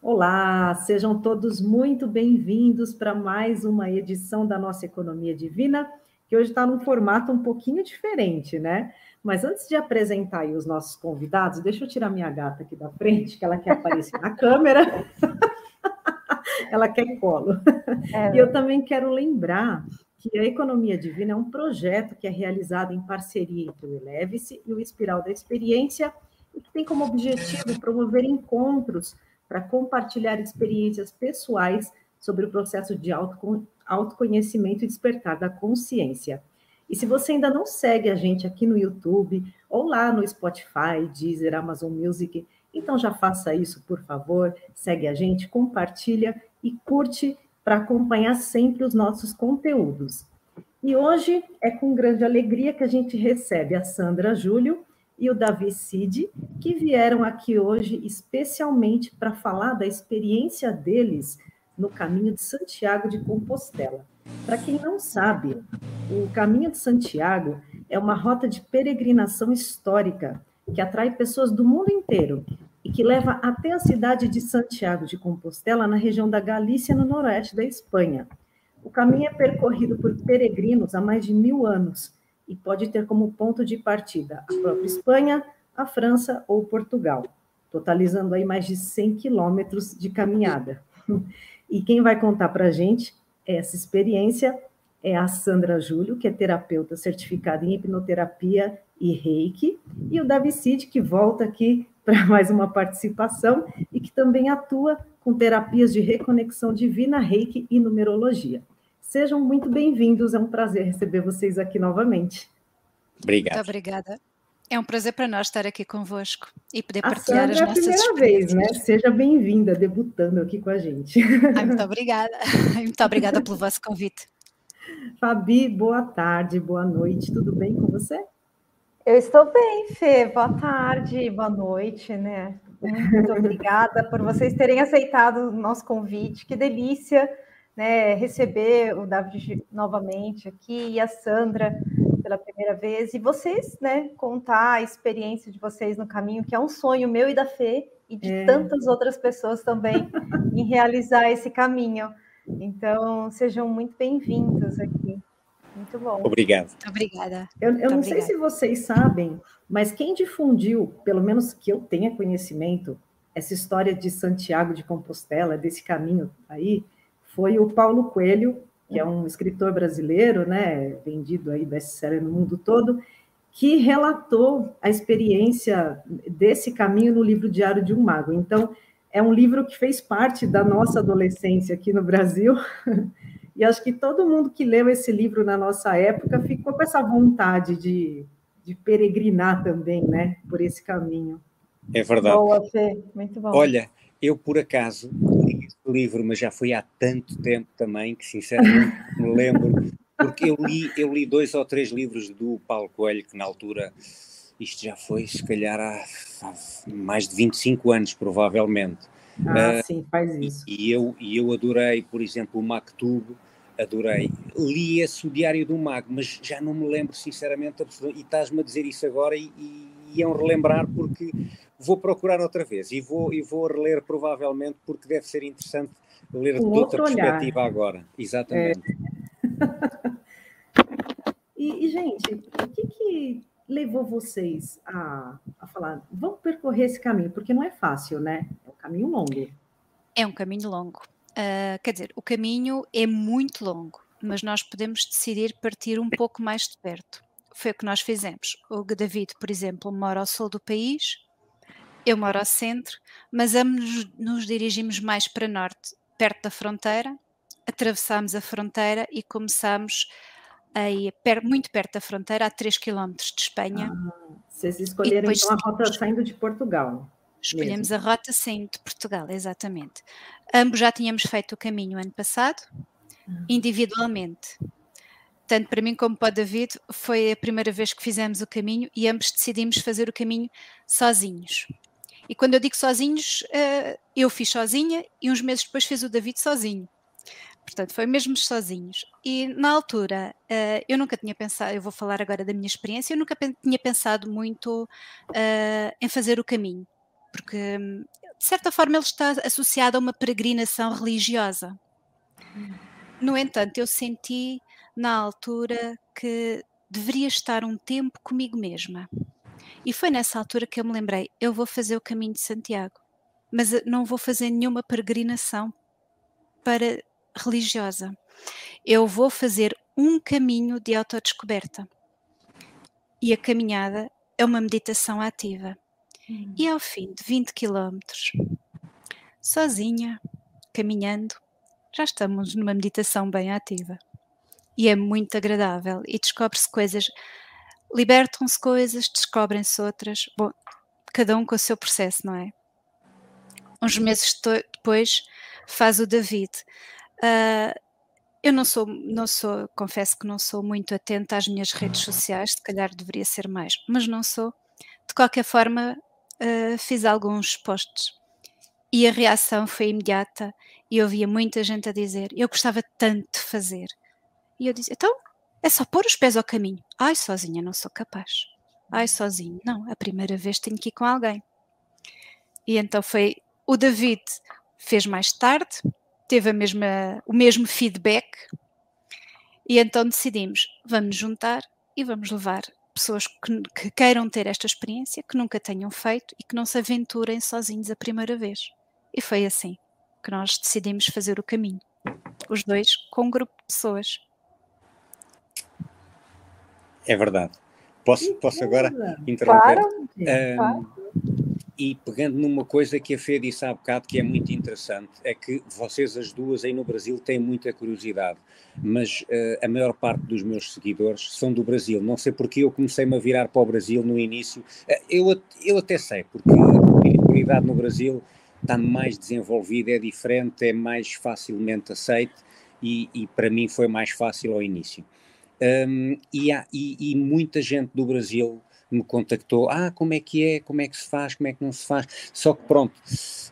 Olá, sejam todos muito bem-vindos para mais uma edição da nossa Economia Divina, que hoje está num formato um pouquinho diferente, né? Mas antes de apresentar os nossos convidados, deixa eu tirar minha gata aqui da frente, que ela quer aparecer na câmera. ela quer colo. É. E eu também quero lembrar que a Economia Divina é um projeto que é realizado em parceria entre o Eleve-se e o Espiral da Experiência e que tem como objetivo promover encontros para compartilhar experiências pessoais sobre o processo de autoconhecimento e despertar da consciência. E se você ainda não segue a gente aqui no YouTube ou lá no Spotify, Deezer, Amazon Music, então já faça isso, por favor. Segue a gente, compartilha e curte para acompanhar sempre os nossos conteúdos. E hoje é com grande alegria que a gente recebe a Sandra Júlio, e o Davi Cid, que vieram aqui hoje especialmente para falar da experiência deles no caminho de Santiago de Compostela. Para quem não sabe, o Caminho de Santiago é uma rota de peregrinação histórica que atrai pessoas do mundo inteiro e que leva até a cidade de Santiago de Compostela, na região da Galícia, no noroeste da Espanha. O caminho é percorrido por peregrinos há mais de mil anos e pode ter como ponto de partida a própria Espanha, a França ou Portugal, totalizando aí mais de 100 quilômetros de caminhada. E quem vai contar para a gente essa experiência é a Sandra Júlio, que é terapeuta certificada em hipnoterapia e reiki, e o Davi Cid, que volta aqui para mais uma participação e que também atua com terapias de reconexão divina, reiki e numerologia. Sejam muito bem-vindos, é um prazer receber vocês aqui novamente. Obrigado. Muito obrigada. É um prazer para nós estar aqui convosco e poder a partilhar Sandra as nossas é a primeira vez, né? Seja bem-vinda, debutando aqui com a gente. Ai, muito obrigada. Muito obrigada pelo vosso convite. Fabi, boa tarde, boa noite, tudo bem com você? Eu estou bem, Fê. Boa tarde, boa noite, né? Muito obrigada por vocês terem aceitado o nosso convite. Que delícia né, receber o David novamente aqui e a Sandra pela primeira vez, e vocês, né, contar a experiência de vocês no caminho, que é um sonho meu e da Fê, e de é. tantas outras pessoas também, em realizar esse caminho. Então, sejam muito bem-vindos aqui. Muito bom. Obrigado. Muito obrigada. Eu, eu muito não obrigada. sei se vocês sabem, mas quem difundiu, pelo menos que eu tenha conhecimento, essa história de Santiago de Compostela, desse caminho aí, foi o Paulo Coelho, que é um escritor brasileiro, né, vendido aí best-seller no mundo todo, que relatou a experiência desse caminho no livro Diário de um Mago. Então, é um livro que fez parte da nossa adolescência aqui no Brasil, e acho que todo mundo que leu esse livro na nossa época ficou com essa vontade de, de peregrinar também, né, por esse caminho. É verdade. Boa, Fê. Muito bom. Olha, eu por acaso livro, mas já foi há tanto tempo também que sinceramente me lembro, porque eu li, eu li dois ou três livros do Paulo Coelho, que na altura, isto já foi se calhar há, há mais de 25 anos, provavelmente. Ah, uh, sim, faz isso. E, e, eu, e eu adorei, por exemplo, o Mactub, adorei. Li esse o Diário do Mago, mas já não me lembro sinceramente, e estás-me a dizer isso agora e, e iam relembrar porque vou procurar outra vez e vou, e vou reler provavelmente porque deve ser interessante ler um de outra perspectiva agora. Exatamente. É. e, e, gente, o que, que levou vocês a, a falar, vamos percorrer esse caminho? Porque não é fácil, né? É um caminho longo. É um caminho longo. Uh, quer dizer, o caminho é muito longo, mas nós podemos decidir partir um pouco mais de perto. Foi o que nós fizemos. O David, por exemplo, mora ao sul do país, eu moro ao centro, mas ambos nos dirigimos mais para norte, perto da fronteira. Atravessámos a fronteira e começámos aí, muito perto da fronteira, a 3 km de Espanha. Ah, vocês escolheram então a rota saindo de Portugal. Escolhemos mesmo. a rota saindo de Portugal, exatamente. Ambos já tínhamos feito o caminho ano passado, ah. individualmente. Tanto para mim como para o David, foi a primeira vez que fizemos o caminho e ambos decidimos fazer o caminho sozinhos. E quando eu digo sozinhos, uh, eu fiz sozinha e uns meses depois fez o David sozinho. Portanto, foi mesmo sozinhos. E na altura, uh, eu nunca tinha pensado, eu vou falar agora da minha experiência, eu nunca tinha pensado muito uh, em fazer o caminho, porque hum, de certa forma, ele está associado a uma peregrinação religiosa. No entanto, eu senti na altura que deveria estar um tempo comigo mesma. E foi nessa altura que eu me lembrei: eu vou fazer o caminho de Santiago, mas eh, não vou fazer nenhuma peregrinação para religiosa. Eu vou fazer um caminho de autodescoberta. E a caminhada é uma meditação ativa. Hum. E ao fim de 20 quilómetros, sozinha, caminhando, já estamos numa meditação bem ativa. E é muito agradável e descobre-se coisas, libertam-se coisas, descobrem-se outras. Bom, cada um com o seu processo, não é? Uns meses depois faz o David. Uh, eu não sou, não sou, confesso que não sou muito atenta às minhas redes sociais, se calhar deveria ser mais, mas não sou. De qualquer forma, uh, fiz alguns posts e a reação foi imediata e eu via muita gente a dizer: Eu gostava tanto de fazer. E eu dizia: Então, é só pôr os pés ao caminho. Ai, sozinha não sou capaz. Ai, sozinho. Não, a primeira vez tenho que ir com alguém. E então foi. O David fez mais tarde, teve a mesma, o mesmo feedback, e então decidimos: vamos juntar e vamos levar pessoas que, que queiram ter esta experiência, que nunca tenham feito e que não se aventurem sozinhos a primeira vez. E foi assim que nós decidimos fazer o caminho. Os dois com um grupo de pessoas. É verdade. Posso, posso agora interromper? Claro, claro. E pegando numa coisa que a Fê disse há bocado que é muito interessante, é que vocês as duas aí no Brasil têm muita curiosidade, mas uh, a maior parte dos meus seguidores são do Brasil. Não sei porque eu comecei-me a virar para o Brasil no início. Uh, eu, eu até sei, porque a espiritualidade no Brasil está mais desenvolvida, é diferente, é mais facilmente aceite e, e para mim foi mais fácil ao início. Um, e, há, e, e, muita gente do Brasil me contactou, ah, como é que é, como é que se faz, como é que não se faz, só que pronto,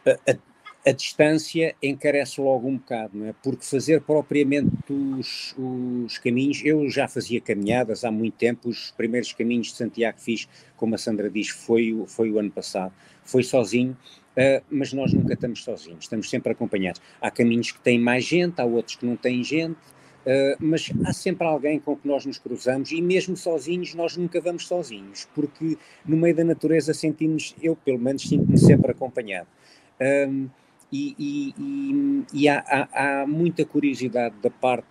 a, a, a distância encarece logo um bocado, não é? Porque fazer propriamente os, os caminhos, eu já fazia caminhadas há muito tempo, os primeiros caminhos de Santiago fiz, como a Sandra diz, foi, foi o ano passado, foi sozinho, Uh, mas nós nunca estamos sozinhos, estamos sempre acompanhados. Há caminhos que têm mais gente, há outros que não têm gente, Uh, mas há sempre alguém com que nós nos cruzamos e mesmo sozinhos nós nunca vamos sozinhos, porque no meio da natureza sentimos, eu pelo menos sinto-me sempre acompanhado. Um, e, e, e, e há, há, há, muita curiosidade da parte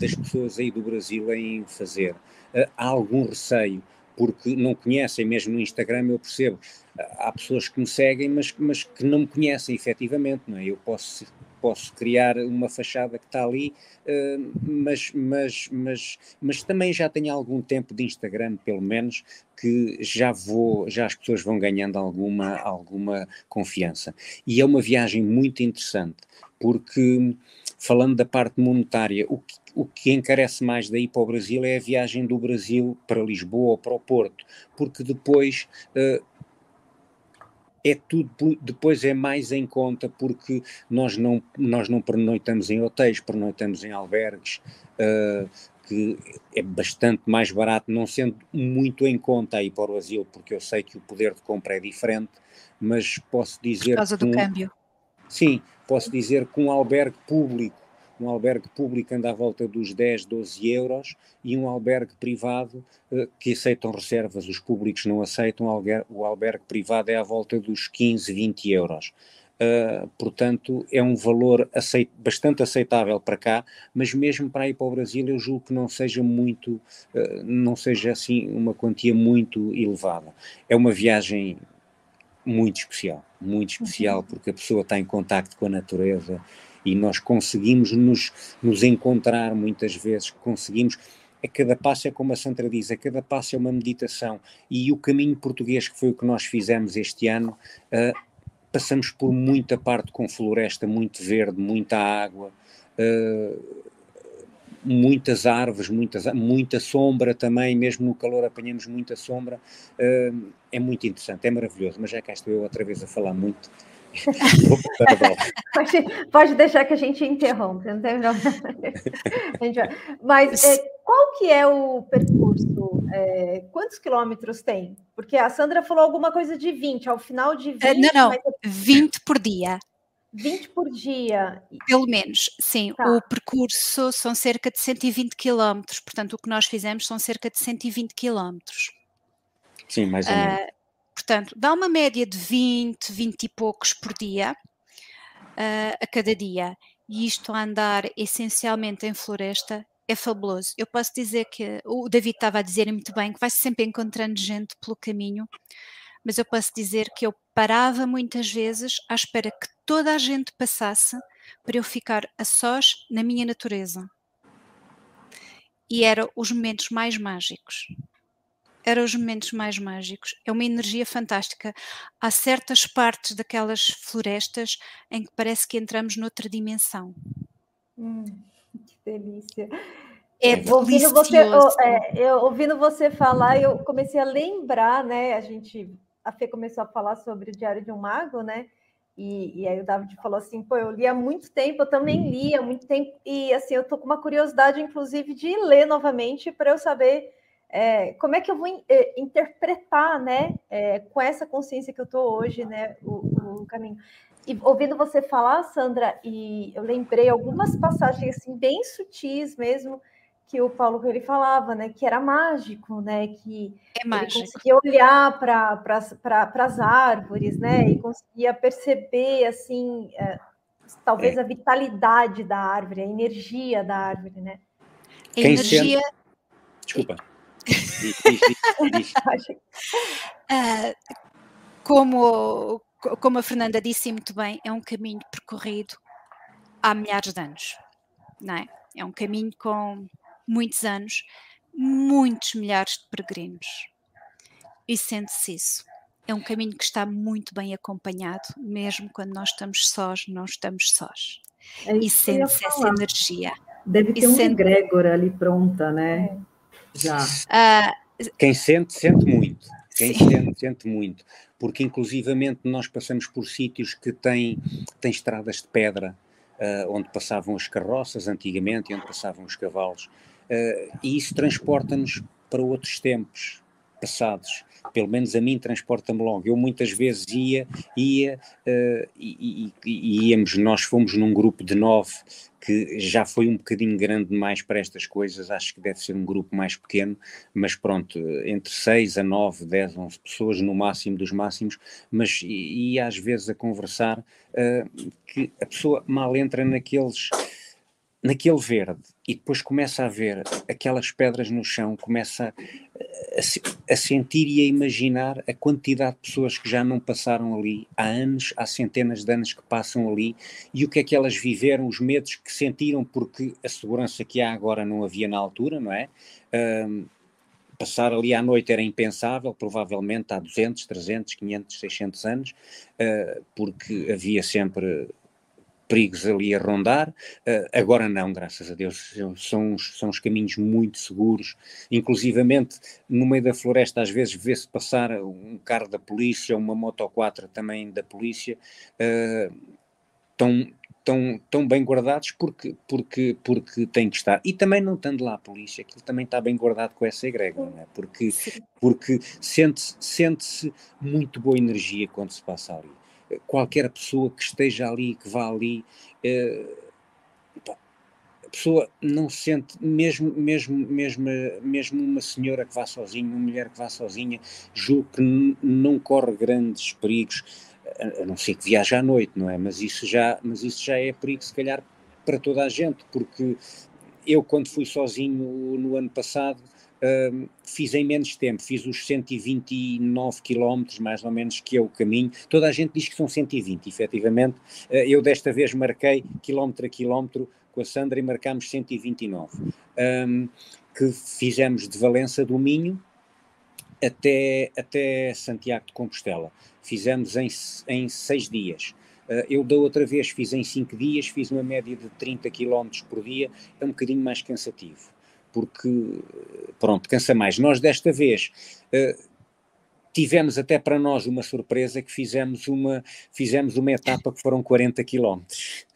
das pessoas aí do Brasil em fazer. Uh, há algum receio, porque não conhecem, mesmo no Instagram eu percebo, há pessoas que me seguem, mas, mas que não me conhecem efetivamente, não é? Eu posso posso criar uma fachada que está ali, uh, mas, mas, mas, mas também já tenho algum tempo de Instagram, pelo menos, que já vou, já as pessoas vão ganhando alguma, alguma confiança. E é uma viagem muito interessante, porque falando da parte monetária, o que, o que encarece mais daí para o Brasil é a viagem do Brasil para Lisboa ou para o Porto, porque depois uh, é tudo, depois é mais em conta porque nós não, nós não pernoitamos em hotéis, pernoitamos em albergues, uh, que é bastante mais barato, não sendo muito em conta aí para o Brasil, porque eu sei que o poder de compra é diferente, mas posso dizer... Por causa do um, câmbio. Sim, posso dizer que um albergue público um albergue público anda à volta dos 10, 12 euros e um albergue privado uh, que aceitam reservas, os públicos não aceitam, o albergue privado é à volta dos 15, 20 euros. Uh, portanto, é um valor aceit bastante aceitável para cá, mas mesmo para ir para o Brasil eu julgo que não seja muito, uh, não seja assim uma quantia muito elevada. É uma viagem muito especial, muito especial, uhum. porque a pessoa está em contacto com a natureza, e nós conseguimos nos, nos encontrar muitas vezes, conseguimos. A cada passo é como a Sandra diz, a cada passo é uma meditação. E o caminho português, que foi o que nós fizemos este ano, uh, passamos por muita parte com floresta, muito verde, muita água, uh, muitas árvores, muitas, muita sombra também, mesmo no calor apanhamos muita sombra. Uh, é muito interessante, é maravilhoso, mas já cá estou eu outra vez a falar muito pode, pode deixar que a gente interrompe, não tem problema. Mas é, qual que é o percurso? É, quantos quilômetros tem? Porque a Sandra falou alguma coisa de 20, ao final de 20... Uh, não, não, 20 por dia. 20 por dia. Pelo menos, sim. Tá. O percurso são cerca de 120 quilómetros, portanto, o que nós fizemos são cerca de 120 quilómetros. Sim, mais ou menos. Uh, portanto, dá uma média de 20, 20 e poucos por dia, uh, a cada dia. E isto a andar essencialmente em floresta é fabuloso. Eu posso dizer que o David estava a dizer muito bem que vai sempre encontrando gente pelo caminho, mas eu posso dizer que eu parava muitas vezes à espera que toda a gente passasse para eu ficar a sós na minha natureza. E eram os momentos mais mágicos. Eram os momentos mais mágicos. É uma energia fantástica. Há certas partes daquelas florestas em que parece que entramos noutra dimensão. Hum delícia. É ouvindo você, é, eu, ouvindo você falar, eu comecei a lembrar, né? A gente, a Fê começou a falar sobre o Diário de um Mago, né? E, e aí o David falou assim, pô, eu li há muito tempo, eu também li há muito tempo, e assim, eu tô com uma curiosidade, inclusive, de ler novamente para eu saber é, como é que eu vou in, é, interpretar, né, é, com essa consciência que eu tô hoje, né, o, o caminho. E ouvindo você falar, Sandra, e eu lembrei algumas passagens assim bem sutis mesmo que o Paulo ele falava, né, que era mágico, né, que é mágico. ele conseguia olhar para pra, as árvores, né, e conseguia perceber assim, é, talvez é. a vitalidade da árvore, a energia da árvore, né? A energia. Desculpa. Uh, como como a Fernanda disse muito bem, é um caminho percorrido há milhares de anos, não é? É um caminho com muitos anos, muitos milhares de peregrinos. E sente-se isso. É um caminho que está muito bem acompanhado, mesmo quando nós estamos sós, não estamos sós. É e sente-se essa energia. Deve ter e um sente... egrégor ali pronta, né? Já. Uh, Quem sente, sente muito. Quem sente, sente muito porque inclusivamente nós passamos por sítios que têm, têm estradas de pedra, uh, onde passavam as carroças antigamente e onde passavam os cavalos, uh, e isso transporta-nos para outros tempos passados. Pelo menos a mim transporta-me logo. Eu muitas vezes ia, ia uh, e, e, e, íamos, nós fomos num grupo de nove que já foi um bocadinho grande demais para estas coisas, acho que deve ser um grupo mais pequeno, mas pronto, entre 6 a 9, 10, 11 pessoas no máximo dos máximos, mas e às vezes a conversar uh, que a pessoa mal entra naqueles naquele verde e depois começa a ver aquelas pedras no chão, começa a, a, sentir e a imaginar a quantidade de pessoas que já não passaram ali há anos, há centenas de anos que passam ali e o que é que elas viveram, os medos que sentiram porque a segurança que há agora não havia na altura, não é? Um, passar ali à noite era impensável, provavelmente há 200, 300, 500, 600 anos, uh, porque havia sempre perigos ali a rondar, uh, agora não, graças a Deus, são, são os caminhos muito seguros, inclusivamente no meio da floresta às vezes vê-se passar um carro da polícia, uma moto 4 também da polícia, uh, tão, tão, tão bem guardados porque, porque, porque tem que estar. E também não estando lá a polícia, aquilo também está bem guardado com essa egrégora, não é? Porque, porque sente-se sente muito boa energia quando se passa ali qualquer pessoa que esteja ali, que vá ali, eh, a pessoa não sente, mesmo, mesmo, mesmo, mesmo uma senhora que vá sozinha, uma mulher que vá sozinha, julgo que não corre grandes perigos, a não ser que viaje à noite, não é? Mas isso já, mas isso já é perigo, se calhar, para toda a gente, porque eu, quando fui sozinho no ano passado, Fiz em menos tempo, fiz os 129 quilómetros, mais ou menos, que é o caminho. Toda a gente diz que são 120, efetivamente. Uh, eu desta vez marquei quilómetro a quilómetro com a Sandra e marcámos 129, um, que fizemos de Valença do Minho até, até Santiago de Compostela. Fizemos em, em seis dias. Uh, eu da outra vez fiz em cinco dias, fiz uma média de 30 km por dia, é um bocadinho mais cansativo porque, pronto, cansa mais. Nós desta vez uh, tivemos até para nós uma surpresa que fizemos uma, fizemos uma etapa que foram 40 quilómetros.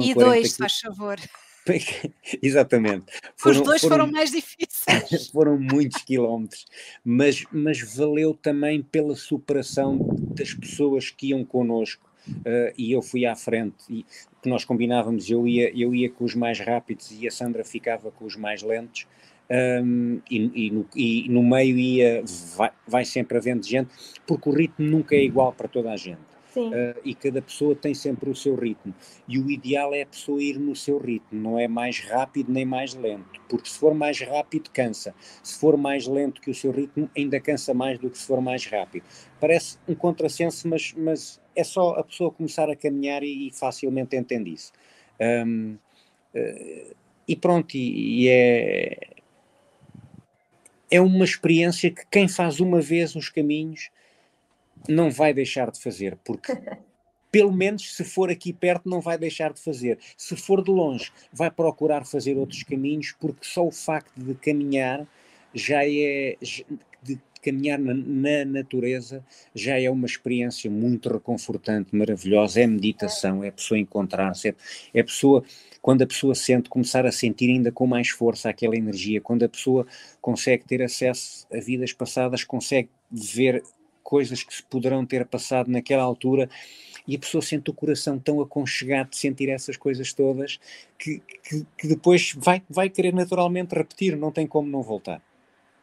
e dois, faz favor. Exatamente. Foram, Os dois foram, foram mais difíceis. foram muitos quilómetros, mas, mas valeu também pela superação das pessoas que iam connosco. Uh, e eu fui à frente e que nós combinávamos, eu ia, eu ia com os mais rápidos e a Sandra ficava com os mais lentos um, e, e, no, e, no, meio ia, vai, vai sempre havendo gente, porque o ritmo nunca é igual para toda a gente. Uh, e cada pessoa tem sempre o seu ritmo. E o ideal é a pessoa ir no seu ritmo, não é mais rápido nem mais lento, porque se for mais rápido, cansa. Se for mais lento que o seu ritmo, ainda cansa mais do que se for mais rápido. Parece um contrassenso, mas, mas é só a pessoa começar a caminhar e, e facilmente entende isso. Um, uh, e pronto, e, e é, é uma experiência que quem faz uma vez os caminhos não vai deixar de fazer, porque pelo menos se for aqui perto não vai deixar de fazer. Se for de longe, vai procurar fazer outros caminhos, porque só o facto de caminhar já é caminhar na, na natureza já é uma experiência muito reconfortante, maravilhosa, é meditação, é a pessoa encontrar-se, é, é a pessoa quando a pessoa sente, começar a sentir ainda com mais força aquela energia, quando a pessoa consegue ter acesso a vidas passadas, consegue ver coisas que se poderão ter passado naquela altura e a pessoa sente o coração tão aconchegado de sentir essas coisas todas que, que, que depois vai, vai querer naturalmente repetir, não tem como não voltar.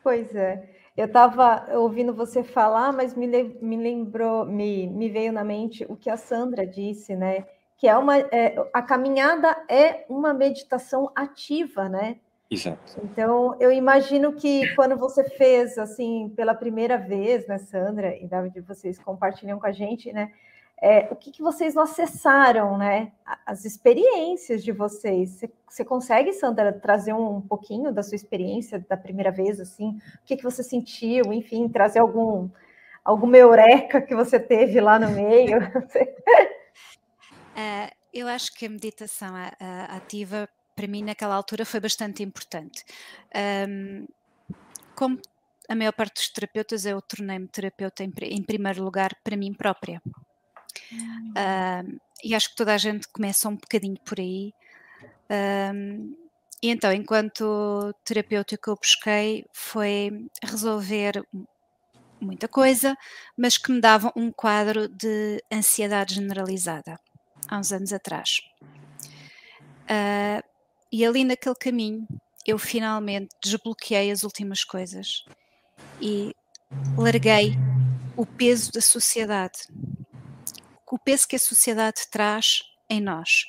Pois é. Eu estava ouvindo você falar, mas me, me lembrou, me, me veio na mente o que a Sandra disse, né? Que é uma é, a caminhada é uma meditação ativa, né? Exato. Então, eu imagino que quando você fez assim pela primeira vez, né, Sandra e David, vocês compartilham com a gente, né? É, o que, que vocês não acessaram, né? As experiências de vocês. Você, consegue, Sandra, trazer um, pouquinho da sua experiência da primeira vez, assim? O que, que você sentiu? Enfim, trazer algum alguma eureka que você teve lá no meio? uh, eu acho que a meditação ativa para mim naquela altura foi bastante importante. Um, como a maior parte dos terapeutas, eu tornei-me terapeuta em, em, primeiro lugar para mim própria. Um, e acho que toda a gente começa um bocadinho por aí. Um, e então, enquanto terapeuta, o que eu busquei foi resolver muita coisa, mas que me dava um quadro de ansiedade generalizada há uns anos atrás. Uh, e ali naquele caminho eu finalmente desbloqueei as últimas coisas e larguei o peso da sociedade, o peso que a sociedade traz em nós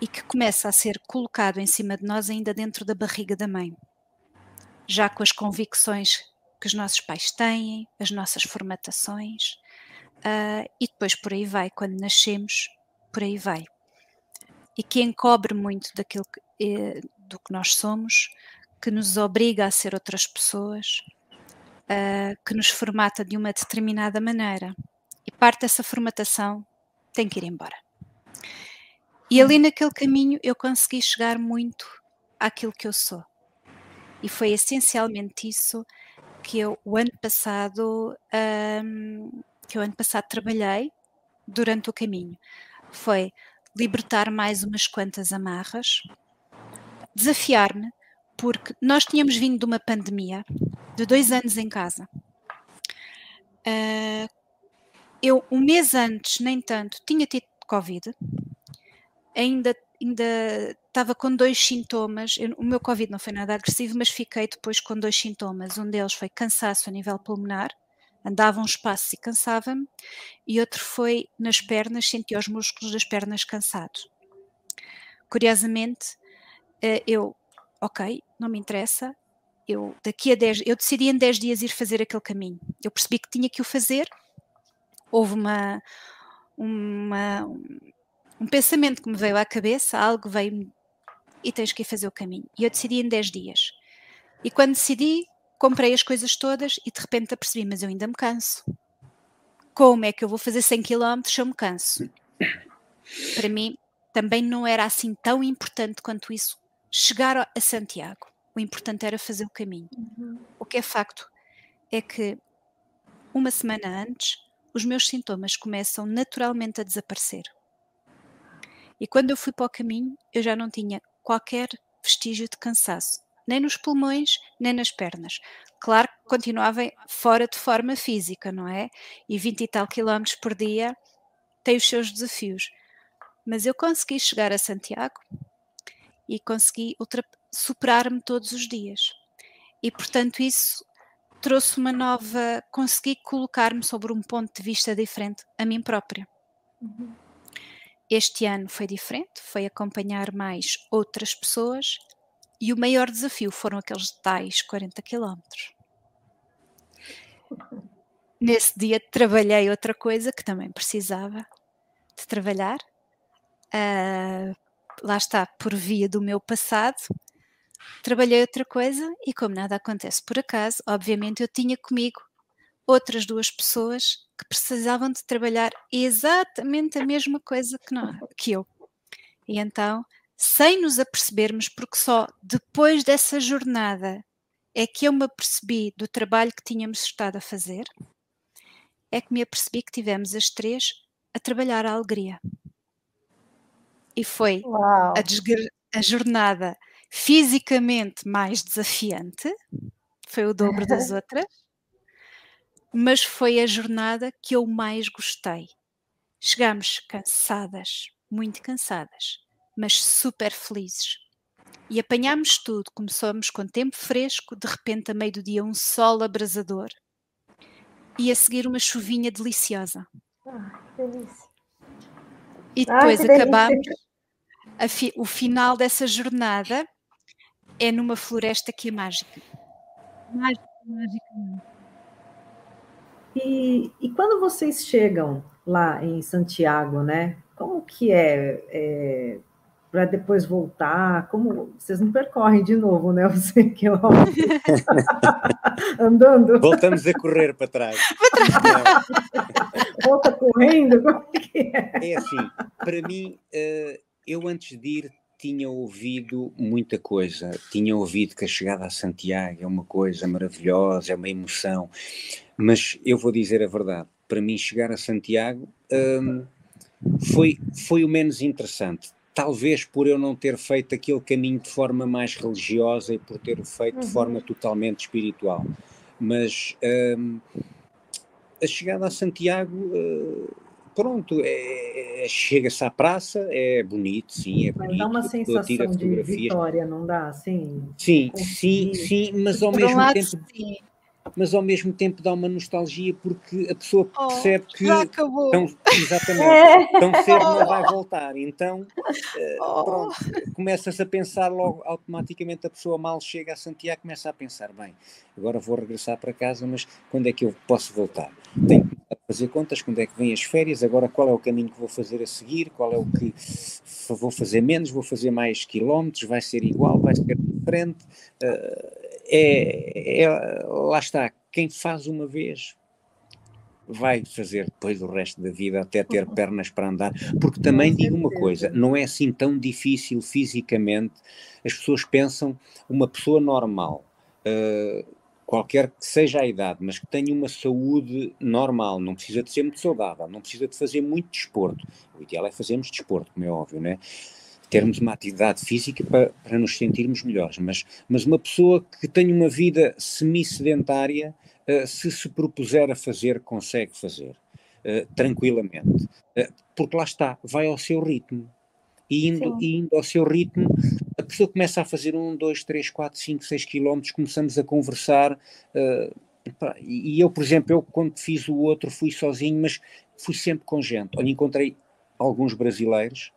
e que começa a ser colocado em cima de nós ainda dentro da barriga da mãe, já com as convicções que os nossos pais têm, as nossas formatações, uh, e depois por aí vai, quando nascemos, por aí vai. E que encobre muito daquilo que, eh, do que nós somos, que nos obriga a ser outras pessoas, uh, que nos formata de uma determinada maneira. E parte dessa formatação tem que ir embora. E ali naquele caminho eu consegui chegar muito àquilo que eu sou. E foi essencialmente isso que eu o ano passado um, que eu ano passado trabalhei durante o caminho. Foi libertar mais umas quantas amarras, desafiar-me, porque nós tínhamos vindo de uma pandemia de dois anos em casa. Uh, eu, um mês antes, nem tanto, tinha tido Covid, ainda ainda estava com dois sintomas. Eu, o meu Covid não foi nada agressivo, mas fiquei depois com dois sintomas. Um deles foi cansaço a nível pulmonar, andava um espaço e cansava-me, e outro foi nas pernas, sentia os músculos das pernas cansados. Curiosamente, uh, eu, ok, não me interessa, eu daqui a 10, eu decidi em 10 dias ir fazer aquele caminho. Eu percebi que tinha que o fazer, houve uma, uma um pensamento que me veio à cabeça, algo veio e tens que ir fazer o caminho. E eu decidi em 10 dias. E quando decidi, comprei as coisas todas e de repente apercebi, mas eu ainda me canso. Como é que eu vou fazer 100 km se eu me canso? Para mim, também não era assim tão importante quanto isso chegar a Santiago. O importante era fazer o caminho. Uhum. O que é facto é que uma semana antes os meus sintomas começam naturalmente a desaparecer. E quando eu fui para o caminho, eu já não tinha qualquer vestígio de cansaço, nem nos pulmões, nem nas pernas. Claro que continuava fora de forma física, não é? E 20 e tal quilómetros por dia tem os seus desafios. Mas eu consegui chegar a Santiago e consegui superar-me todos os dias. E portanto, isso trouxe uma nova. consegui colocar-me sobre um ponto de vista diferente a mim própria. Uhum. Este ano foi diferente, foi acompanhar mais outras pessoas e o maior desafio foram aqueles tais 40 quilómetros. Nesse dia trabalhei outra coisa que também precisava de trabalhar. Uh, lá está, por via do meu passado, trabalhei outra coisa e como nada acontece por acaso, obviamente eu tinha comigo outras duas pessoas que precisavam de trabalhar exatamente a mesma coisa que, nós, que eu. E então, sem nos apercebermos, porque só depois dessa jornada é que eu me apercebi do trabalho que tínhamos estado a fazer, é que me apercebi que tivemos as três a trabalhar a alegria. E foi a, a jornada fisicamente mais desafiante, foi o dobro das outras, mas foi a jornada que eu mais gostei. Chegámos cansadas, muito cansadas, mas super felizes. E apanhámos tudo, começamos com tempo fresco, de repente, a meio do dia, um sol abrasador. E a seguir, uma chuvinha deliciosa. Ah, delícia. E depois ah, acabámos. Fi, o final dessa jornada é numa floresta que é mágica. Mágica, mágica. E, e quando vocês chegam lá em Santiago, né? Como que é, é para depois voltar? Como vocês não percorrem de novo, né? Você que andando. Voltamos a correr para trás. Volta correndo. Como que é? É assim. Para mim, eh, eu antes de ir tinha ouvido muita coisa. Tinha ouvido que a chegada a Santiago é uma coisa maravilhosa, é uma emoção. Mas eu vou dizer a verdade, para mim chegar a Santiago hum, foi, foi o menos interessante. Talvez por eu não ter feito aquele caminho de forma mais religiosa e por ter feito de uhum. forma totalmente espiritual. Mas hum, a chegada a Santiago, uh, pronto, é, é, chega-se à praça, é bonito, sim, é bonito. dá uma sensação de vitória, não dá? Sim, sim, sim, sim, mas ao mesmo tempo. Sim mas ao mesmo tempo dá uma nostalgia porque a pessoa oh, percebe que tão, exatamente, tão cedo não vai voltar. Então, uh, oh. pronto, começa-se a pensar logo automaticamente a pessoa mal chega a Santiago, começa a pensar, bem, agora vou regressar para casa, mas quando é que eu posso voltar? Tenho fazer contas, quando é que vêm as férias, agora qual é o caminho que vou fazer a seguir, qual é o que vou fazer menos, vou fazer mais quilómetros, vai ser igual, vai ser diferente. Uh, é, é, lá está, quem faz uma vez vai fazer depois o resto da vida até ter uhum. pernas para andar, porque também digo uma coisa, não é assim tão difícil fisicamente, as pessoas pensam, uma pessoa normal, uh, qualquer que seja a idade, mas que tenha uma saúde normal, não precisa de ser muito saudável, não precisa de fazer muito desporto, o ideal é fazermos desporto, como é óbvio, não é? termos uma atividade física para, para nos sentirmos melhores, mas, mas uma pessoa que tem uma vida semi-sedentária, uh, se se propuser a fazer, consegue fazer, uh, tranquilamente, uh, porque lá está, vai ao seu ritmo, e indo, indo ao seu ritmo, a pessoa começa a fazer um, dois, três, quatro, cinco, seis quilómetros, começamos a conversar, e eu, por exemplo, eu quando fiz o outro fui sozinho, mas fui sempre com gente, onde encontrei alguns brasileiros,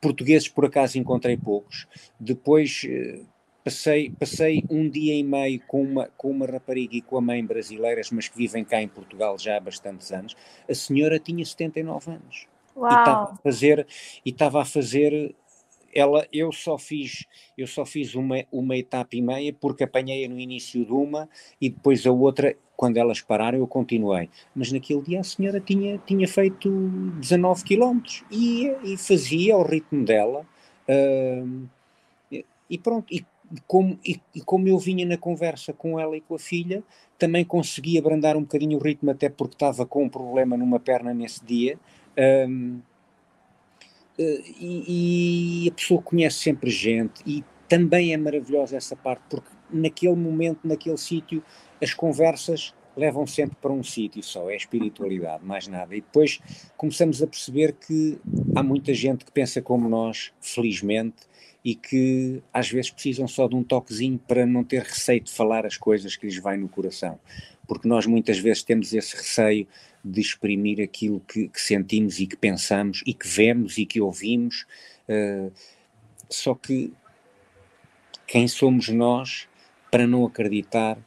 Portugueses, por acaso, encontrei poucos. Depois eh, passei, passei um dia e meio com uma, com uma rapariga e com a mãe brasileiras, mas que vivem cá em Portugal já há bastantes anos. A senhora tinha 79 anos. Uau. E estava a fazer, e estava a fazer ela, eu só fiz, eu só fiz uma, uma etapa e meia porque apanhei no início de uma e depois a outra, quando elas pararam, eu continuei. Mas naquele dia a senhora tinha, tinha feito 19 quilómetros e, e fazia ao ritmo dela. Uh, e pronto, e como, e, e, como eu vinha na conversa com ela e com a filha, também consegui abrandar um bocadinho o ritmo, até porque estava com um problema numa perna nesse dia. Um, e, e, a pessoa conhece sempre gente e também é maravilhosa essa parte, porque naquele momento, naquele sítio, as conversas levam sempre para um sítio só, é espiritualidade, mais nada. E depois começamos a perceber que há muita gente que pensa como nós, felizmente, e que às vezes precisam só de um toquezinho para não ter receio de falar as coisas que lhes vai no coração. Porque nós muitas vezes temos esse receio de exprimir aquilo que, que sentimos e que pensamos e que vemos e que ouvimos. Uh, só que quem somos nós para não acreditar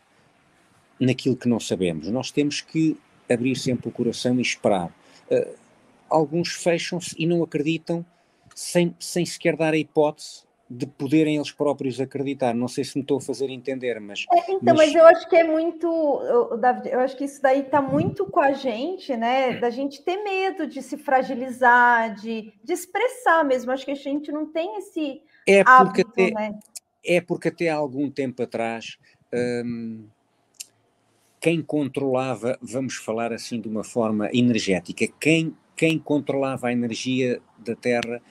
naquilo que não sabemos? Nós temos que abrir sempre o coração e esperar. Uh, alguns fecham-se e não acreditam sem, sem sequer dar a hipótese de poderem eles próprios acreditar. Não sei se me estou a fazer entender, mas. É, então, mas... mas... eu acho que é muito, David, eu acho que isso daí está muito com a gente, né? Da gente ter medo de se fragilizar, de, de expressar mesmo. Acho que a gente não tem esse é porque hábito, até, né? É porque até há algum tempo atrás. Hum, quem controlava, vamos falar assim de uma forma energética, quem, quem controlava a energia da Terra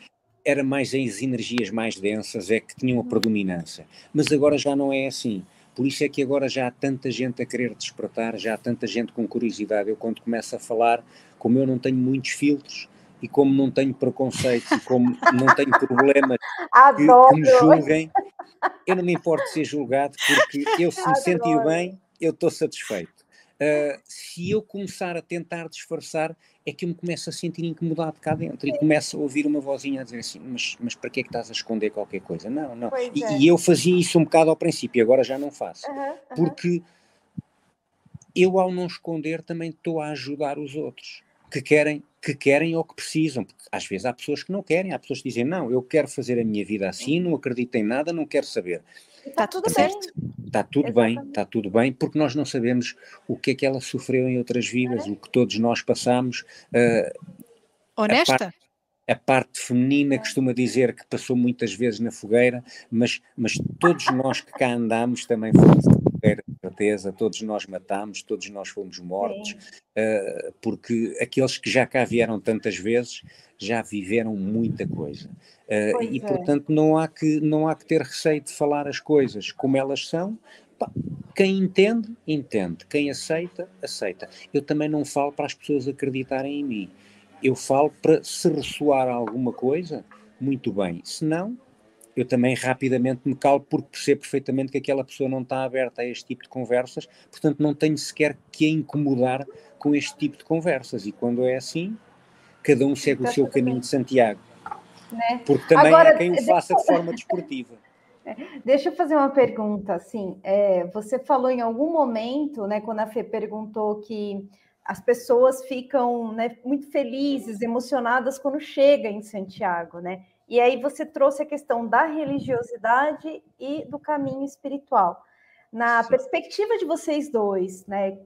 era mais as energias mais densas, é que tinham a predominância. Mas agora já não é assim. Por isso é que agora já há tanta gente a querer despertar, já há tanta gente com curiosidade. Eu, quando começo a falar, como eu não tenho muitos filtros e como não tenho preconceitos e como não tenho problemas que, que, me julguem, eu não me importo de ser julgado, porque eu, se me sentir bem, eu estou satisfeito. Uh, se eu começar a tentar disfarçar, é que eu me começo a sentir incomodado cá dentro e começo a ouvir uma vozinha a dizer assim: Mas, mas para que é que estás a esconder qualquer coisa? Não, não. E, é. e, eu fazia isso um bocado ao princípio, agora já não faço. Uhum, uhum. Porque eu, ao não esconder, também estou a ajudar os outros que querem, que querem ou que precisam. Porque às vezes há pessoas que não querem, há pessoas que dizem: Não, eu quero fazer a minha vida assim, não acredito em nada, não quero saber. Está tudo certo. Está tudo Exatamente. bem, está tudo bem, porque nós não sabemos o que é que ela sofreu em outras vidas, é. o que todos nós passamos. Uh, Honesta? A parte, a parte feminina costuma dizer que passou muitas vezes na fogueira, mas, mas todos nós que cá andamos também fomos certeza, todos nós matámos, todos nós fomos mortos, uh, porque aqueles que já cá vieram tantas vezes já viveram muita coisa. Uh, e, é. portanto, não há, que, não há que ter receio de falar as coisas como elas são. Pá, quem entende, entende. Quem aceita, aceita. Eu também não falo para as pessoas acreditarem em mim. Eu falo para se ressoar alguma coisa, muito bem. Se não, eu também rapidamente me calo porque percebo perfeitamente que aquela pessoa não está aberta a este tipo de conversas, portanto não tenho sequer que a incomodar com este tipo de conversas. E quando é assim, cada um segue o seu caminho de Santiago. Né? Porque também Agora, há quem o faça de forma desportiva. Deixa eu fazer uma pergunta, assim, é, você falou em algum momento, né, quando a Fê perguntou que as pessoas ficam né, muito felizes, emocionadas quando chega em Santiago, né? E aí você trouxe a questão da religiosidade e do caminho espiritual. Na Sim. perspectiva de vocês dois, né?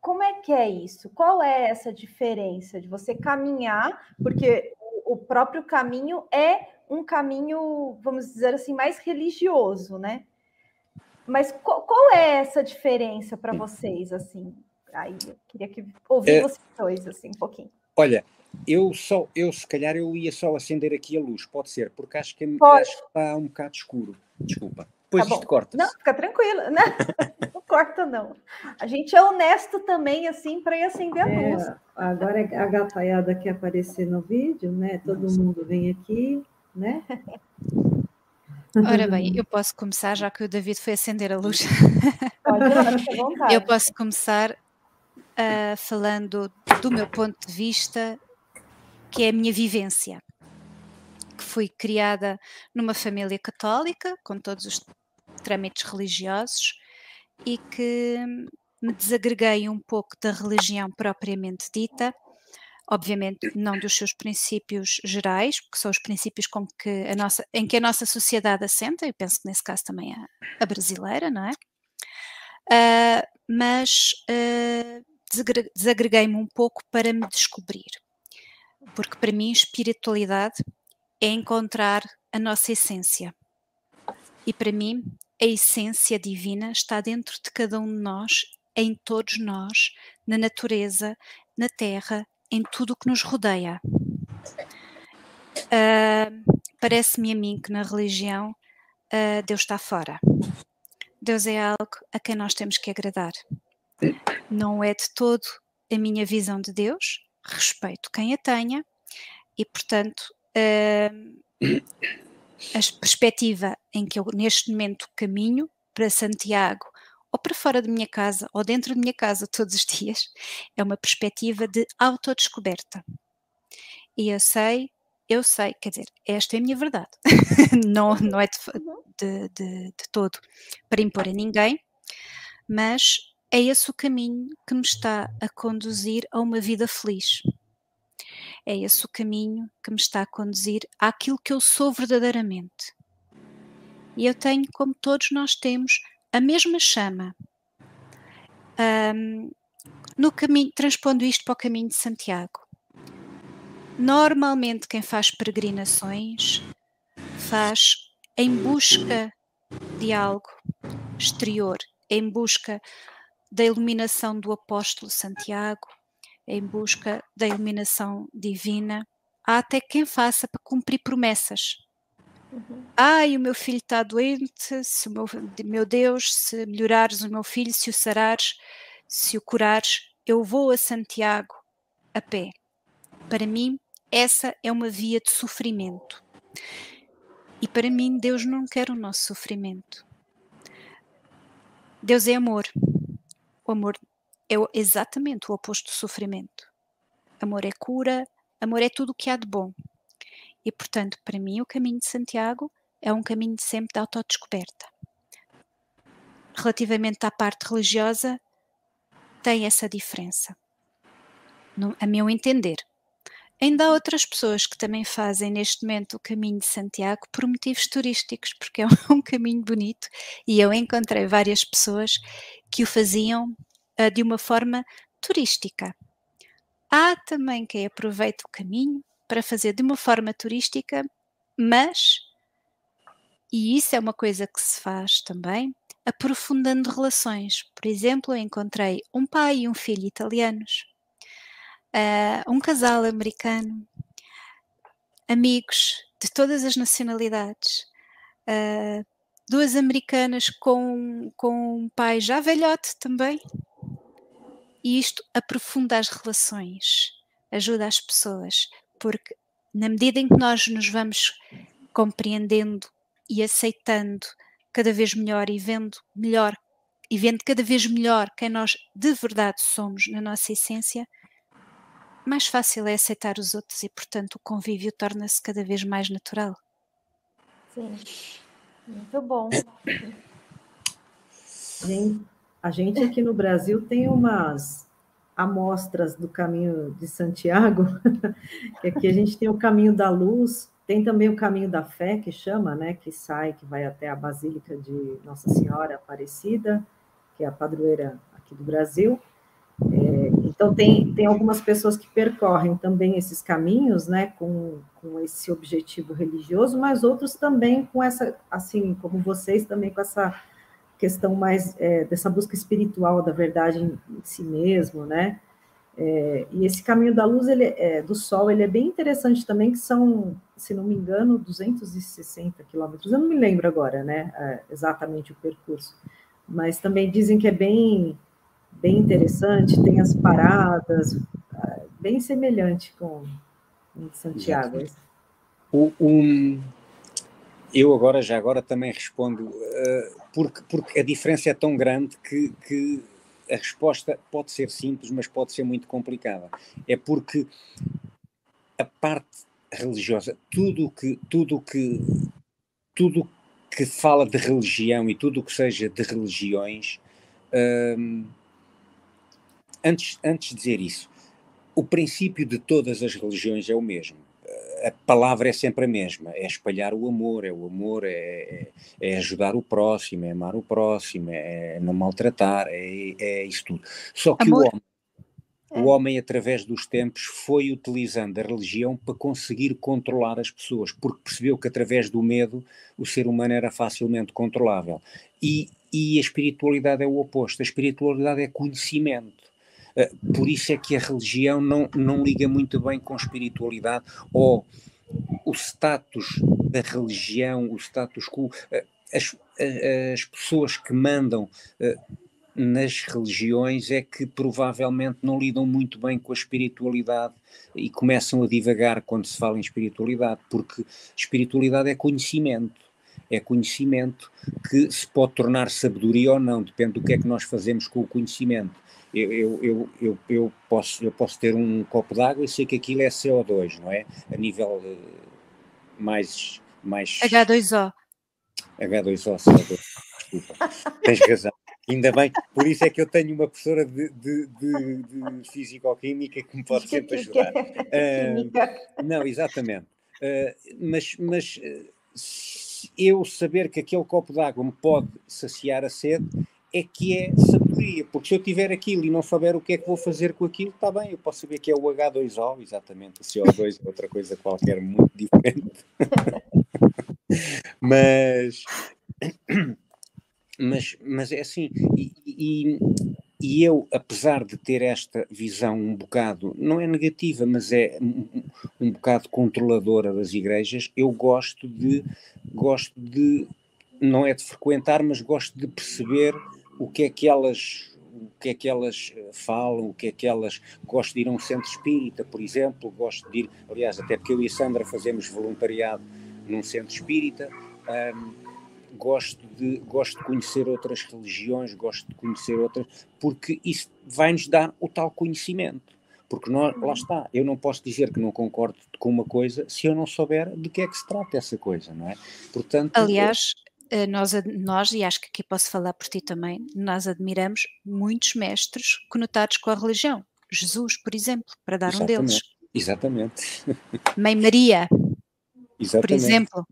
Como é que é isso? Qual é essa diferença de você caminhar, porque o próprio caminho é um caminho, vamos dizer assim, mais religioso, né? Mas qual, qual é essa diferença para vocês, assim? Aí eu queria que ouvir é, vocês dois, assim, um pouquinho. Olha, eu só, eu se calhar eu ia só acender aqui a luz, pode ser, porque acho que, acho que está um bocado escuro. Desculpa. Depois tá isto corta. Não, fica tranquilo. Não, não corta, não. A gente é honesto também, assim, para ir acender a é, luz. Agora a gataiada quer aparecer no vídeo, né? Todo Nossa. mundo vem aqui, né? Ora bem, eu posso começar, já que o David foi acender a luz. Pode, eu posso começar uh, falando do meu ponto de vista, que é a minha vivência que fui criada numa família católica, com todos os trâmites religiosos e que me desagreguei um pouco da religião propriamente dita, obviamente não dos seus princípios gerais, que são os princípios com que a nossa, em que a nossa sociedade assenta, eu penso que nesse caso também a, a brasileira, não é? Uh, mas uh, desagreguei-me um pouco para me descobrir, porque para mim espiritualidade é encontrar a nossa essência. E para mim, a essência divina está dentro de cada um de nós, em todos nós, na natureza, na terra, em tudo o que nos rodeia. uh, parece-me a mim que na religião uh, Deus está fora. Deus é algo a quem nós temos que agradar. Não é de todo a minha visão de Deus, respeito quem a tenha e, portanto, a perspectiva em que eu neste momento caminho para Santiago ou para fora da minha casa ou dentro da minha casa todos os dias é uma perspectiva de autodescoberta. E eu sei eu sei, quer dizer, esta é a minha verdade, não, não é de, de, de, de, todo para impor a ninguém, mas é esse o caminho que me está a conduzir a uma vida feliz. É esse o caminho que me está a conduzir àquilo que eu sou verdadeiramente. E eu tenho, como todos nós temos, a mesma chama. Um, no caminho, transpondo isto para o caminho de Santiago Normalmente, quem faz peregrinações faz em busca de algo exterior, em busca da iluminação do apóstolo Santiago, em busca da iluminação divina. Há até quem faça para cumprir promessas. Uhum. Ai, o meu filho está doente, se o meu, meu Deus, se melhorares o meu filho, se o sarares, se o curares, eu vou a Santiago a pé. Para mim, essa é uma via de sofrimento. E para mim, Deus não quer o nosso sofrimento. Deus é amor. O amor é exatamente o oposto do sofrimento. Amor é cura, amor é tudo o que há de bom. E, portanto, para mim, o caminho de Santiago é um caminho sempre de autodescoberta. Relativamente à parte religiosa, tem essa diferença, no, a meu entender. Ainda há outras pessoas que também fazem neste momento o caminho de Santiago por motivos turísticos, porque é um caminho bonito e eu encontrei várias pessoas que o faziam uh, de uma forma turística. Há também quem aproveita o caminho para fazer de uma forma turística, mas, e isso é uma coisa que se faz também, aprofundando relações. Por exemplo, eu encontrei um pai e um filho italianos uh, um casal americano, amigos de todas as nacionalidades, uh, duas americanas com, com um pai já velhote também. E isto aprofunda as relações, ajuda as pessoas, porque na medida em que nós nos vamos compreendendo e aceitando cada vez melhor e vendo melhor e vendo cada vez melhor quem nós de verdade somos na nossa essência, mais fácil é aceitar os outros e, portanto, o convívio torna-se cada vez mais natural. Sim, muito bom. A gente aqui no Brasil tem umas amostras do caminho de Santiago, que aqui a gente tem o caminho da luz, tem também o caminho da fé, que chama, né, que sai, que vai até a Basílica de Nossa Senhora Aparecida, que é a padroeira aqui do Brasil, então, tem, tem algumas pessoas que percorrem também esses caminhos, né, com, com esse objetivo religioso, mas outros também com essa, assim, como vocês, também com essa questão mais é, dessa busca espiritual da verdade em, em si mesmo, né, é, e esse caminho da luz, ele, é, do sol, ele é bem interessante também, que são, se não me engano, 260 quilômetros, eu não me lembro agora, né, é, exatamente o percurso, mas também dizem que é bem bem interessante, tem as paradas, bem semelhante com Santiago. O, um, eu agora, já agora também respondo, uh, porque, porque a diferença é tão grande que, que a resposta pode ser simples, mas pode ser muito complicada. É porque a parte religiosa, tudo que, tudo que, tudo que fala de religião e tudo o que seja de religiões, uh, antes, antes de dizer isso, o princípio de todas as religiões é o mesmo. A palavra é sempre a mesma, é espalhar o amor, é o amor, é, é, é ajudar o próximo, é amar o próximo, é não maltratar, é, é isso tudo. Só que amor. o homem, o é. homem, através dos tempos, foi utilizando a religião para conseguir controlar as pessoas, porque percebeu que através do medo o ser humano era facilmente controlável. E, e a espiritualidade é o oposto, a espiritualidade é conhecimento. Eh, por isso é que a religião não, não liga muito bem com espiritualidade ou o status da religião, o status quo, as, as pessoas que mandam nas religiões é que provavelmente não lidam muito bem com a espiritualidade e começam a divagar quando se fala em espiritualidade, porque espiritualidade é conhecimento. É conhecimento que se pode tornar sabedoria ou não, depende do que é que nós fazemos com o conhecimento. Eu, eu, eu, eu, eu posso, eu posso ter um copo d'água e sei que aquilo é CO2, não é? A nível uh, mais, mais. H2O. H2O, CO2, desculpa. Tens razão. Ainda bem, por isso é que eu tenho uma professora de, de, de, de físico-química que me pode sempre ajudar. Uh, não, exatamente. Uh, mas mas uh, eu saber que aquele copo d'água me pode saciar a sede é que é sabedoria, porque se eu tiver aquilo e não souber o que é que vou fazer com aquilo, está bem, eu posso saber que é o H2O, exatamente, o CO2 é outra coisa qualquer muito diferente. mas mas, mas é assim, e, e, e, eu, apesar de ter esta visão um bocado, não é negativa, mas é um, um bocado controladora das igrejas, eu gosto de, gosto de, não é de frequentar, mas gosto de perceber o que é que elas o que é que elas eh, falam, o que é que elas gosto de ir a um centro espírita, por exemplo, gosto de ir, aliás, até porque eu e a Sandra fazemos voluntariado num centro espírita, um, gosto de, gosto de conhecer outras religiões, gosto de conhecer outras, porque isso vai-nos dar o tal conhecimento. Porque nós, lá está, eu não posso dizer que não concordo com uma coisa se eu não souber de que é que se trata essa coisa, não é? Portanto, Aliás, nós, nós, e acho que aqui posso falar por ti também, nós admiramos muitos mestres conotados com a religião. Jesus, por exemplo, para dar Exatamente. um deles. Exatamente. Mãe Maria, Exatamente. por exemplo.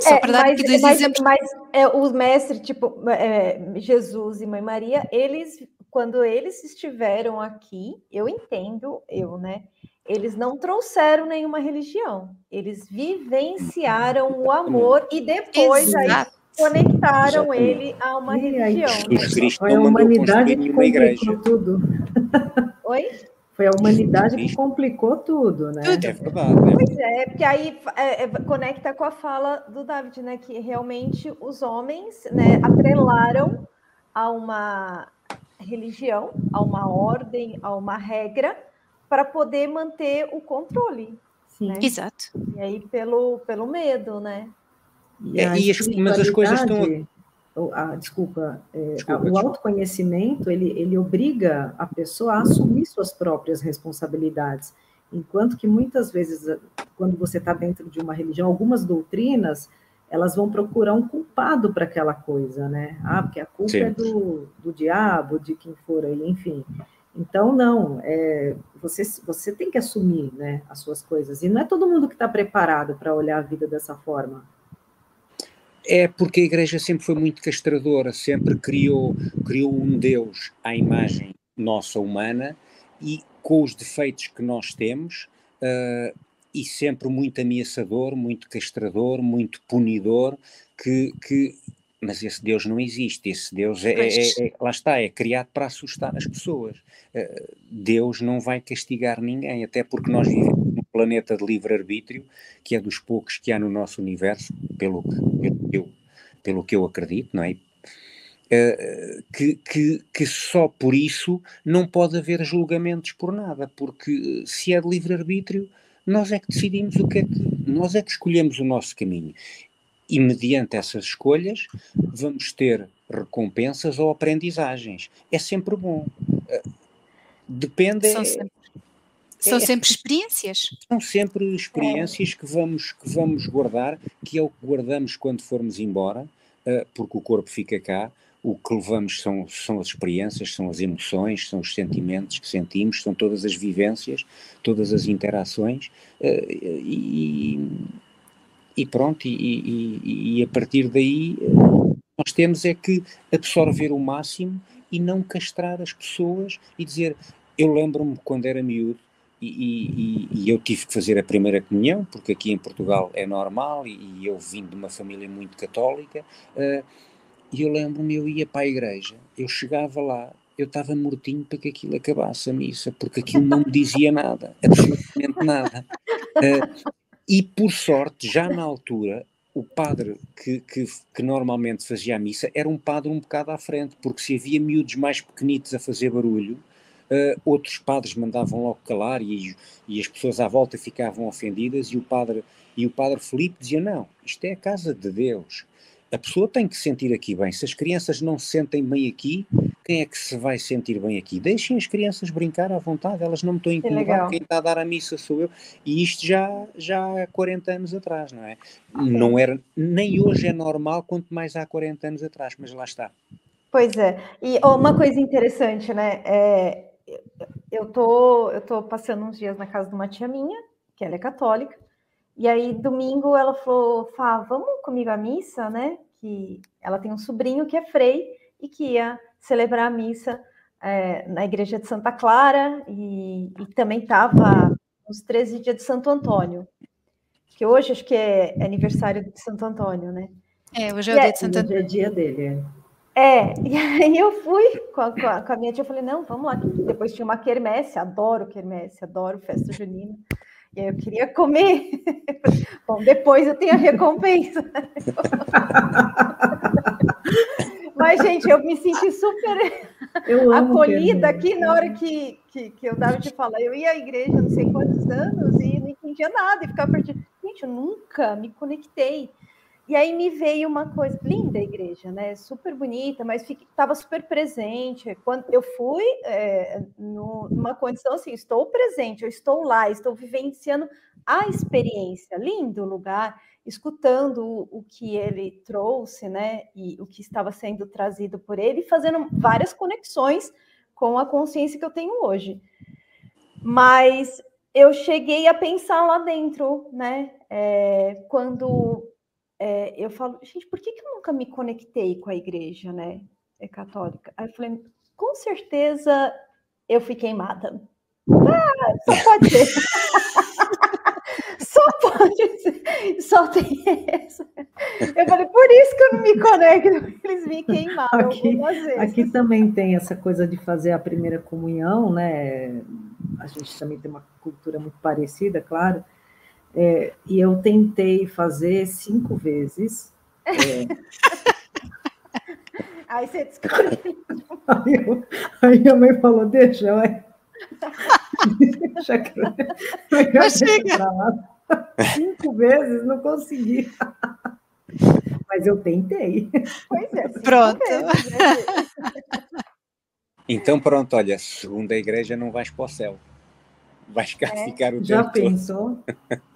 Só para dar mas, aqui dois mas, exemplos. Mas é, o mestre, tipo, é, Jesus e Mãe Maria, eles, quando eles estiveram aqui, eu entendo, eu, né? Eles não trouxeram nenhuma religião. Eles vivenciaram o amor e depois aí conectaram Exatamente. ele a uma religião. Né? Foi a humanidade que complicou tudo. Oi? Foi a humanidade que complicou tudo, né? É verdade. Né? Pois é, porque aí é, é, conecta com a fala do David, né? Que realmente os homens né, atrelaram a uma religião, a uma ordem, a uma regra, para poder manter o controle. Sim. Né? Exato. E aí pelo, pelo medo, né? E, é, e as, mas as coisas estão ah, desculpa, é, desculpa, o autoconhecimento ele, ele obriga a pessoa a assumir suas próprias responsabilidades, enquanto que muitas vezes, quando você está dentro de uma religião, algumas doutrinas elas vão procurar um culpado para aquela coisa, né? Ah, porque a culpa Sim. é do, do diabo, de quem for aí, enfim. Então, não, é, você, você tem que assumir né, as suas coisas. E não é todo mundo que está preparado para olhar a vida dessa forma. É porque a Igreja sempre foi muito castradora, sempre criou, criou um Deus à imagem nossa humana e com os defeitos que nós temos, uh, e sempre muito ameaçador, muito castrador, muito punidor, que, que mas esse Deus não existe, esse Deus é, é, é, lá está, é criado para assustar as pessoas. Uh, Deus não vai castigar ninguém, até porque nós vivemos planeta de livre-arbítrio, que é dos poucos que há no nosso universo, pelo que eu, pelo que eu acredito, não é? Uh, que, que, que, só por isso não pode haver julgamentos por nada, porque se é de livre-arbítrio, nós é que decidimos o que é que. Nós é que escolhemos o nosso caminho. E mediante essas escolhas, vamos ter recompensas ou aprendizagens. É sempre bom. Uh, depende. São sempre são é, sempre experiências. São sempre experiências que vamos, que vamos guardar, que é o que guardamos quando formos embora, uh, porque o corpo fica cá. O que levamos são, são as experiências, são as emoções, são os sentimentos que sentimos, são todas as vivências, todas as interações. Uh, e, e, pronto, e, e, e, a partir daí uh, nós temos é que absorver o máximo e não castrar as pessoas e dizer. Eu lembro-me quando era miúdo, e, e, eu tive que fazer a primeira comunhão, porque aqui em Portugal é normal, e, e eu vim de uma família muito católica, uh, e eu lembro-me, eu ia para a igreja, eu chegava lá, eu estava mortinho para que aquilo acabasse a missa, porque aquilo não me dizia nada, absolutamente nada. Uh, e por sorte, já na altura, o padre que, que, que, normalmente fazia a missa era um padre um bocado à frente, porque se havia miúdos mais pequenitos a fazer barulho, uh, outros padres mandavam logo calar e, e, as pessoas à volta ficavam ofendidas e o padre e o padre Felipe dizia não, isto é a casa de Deus, a pessoa tem que se sentir aqui bem. Se as crianças não se sentem bem aqui, quem é que se vai sentir bem aqui? Deixem as crianças brincar à vontade, elas não me estão a incomodar, quem está a dar a missa sou eu. E isto já, já há 40 anos atrás, não é? Não era, nem hoje é normal, quanto mais há 40 anos atrás, mas lá está. Pois é, e uma coisa interessante, né? É, eu tô, eu tô passando uns dias na casa de uma tia minha, que ela é católica, e aí, domingo, ela falou: Fá, vamos comigo à missa, né? Que ela tem um sobrinho que é frei e que ia celebrar a missa é, na igreja de Santa Clara e, e também estava nos 13 dias de Santo Antônio, que hoje acho que é, é aniversário de Santo Antônio, né? É, hoje é o dia de Santo Antônio. é dia dele. É, e aí eu fui com a, com a, com a minha tia, eu falei, não, vamos lá. Depois tinha uma quermesse, adoro quermesse, adoro festa junina. E aí eu queria comer. Bom, depois eu tenho a recompensa. Mas, gente, eu me senti super acolhida aqui na hora que, que, que eu dava de falar. Eu ia à igreja não sei quantos anos e não entendia nada e ficava perdido. Gente, eu nunca me conectei. E aí me veio uma coisa linda a igreja, né? Super bonita, mas estava super presente. Quando eu fui é, no, numa condição assim, estou presente, eu estou lá, estou vivenciando a experiência. Lindo lugar, escutando o, o que ele trouxe, né? E o que estava sendo trazido por ele, fazendo várias conexões com a consciência que eu tenho hoje. Mas eu cheguei a pensar lá dentro, né? É, quando é, eu falo, gente, por que, que eu nunca me conectei com a igreja, né? É católica. Aí eu falei, com certeza eu fui queimada. Ah, só pode ser. só pode ser. Só tem essa. Eu falei, por isso que eu não me conecto, eles me queimaram aqui, aqui também tem essa coisa de fazer a primeira comunhão, né? A gente também tem uma cultura muito parecida, claro. É, e eu tentei fazer cinco vezes. É... aí você descobriu. Aí, eu, aí a mãe falou: Deixa, vai. Deixa que eu chega. Cinco vezes, não consegui. Mas eu tentei. Pois é. Pronto. Vezes, né? Então, pronto, olha, segundo a igreja, não vais para o céu vai ficar, é, ficar o Já pensou?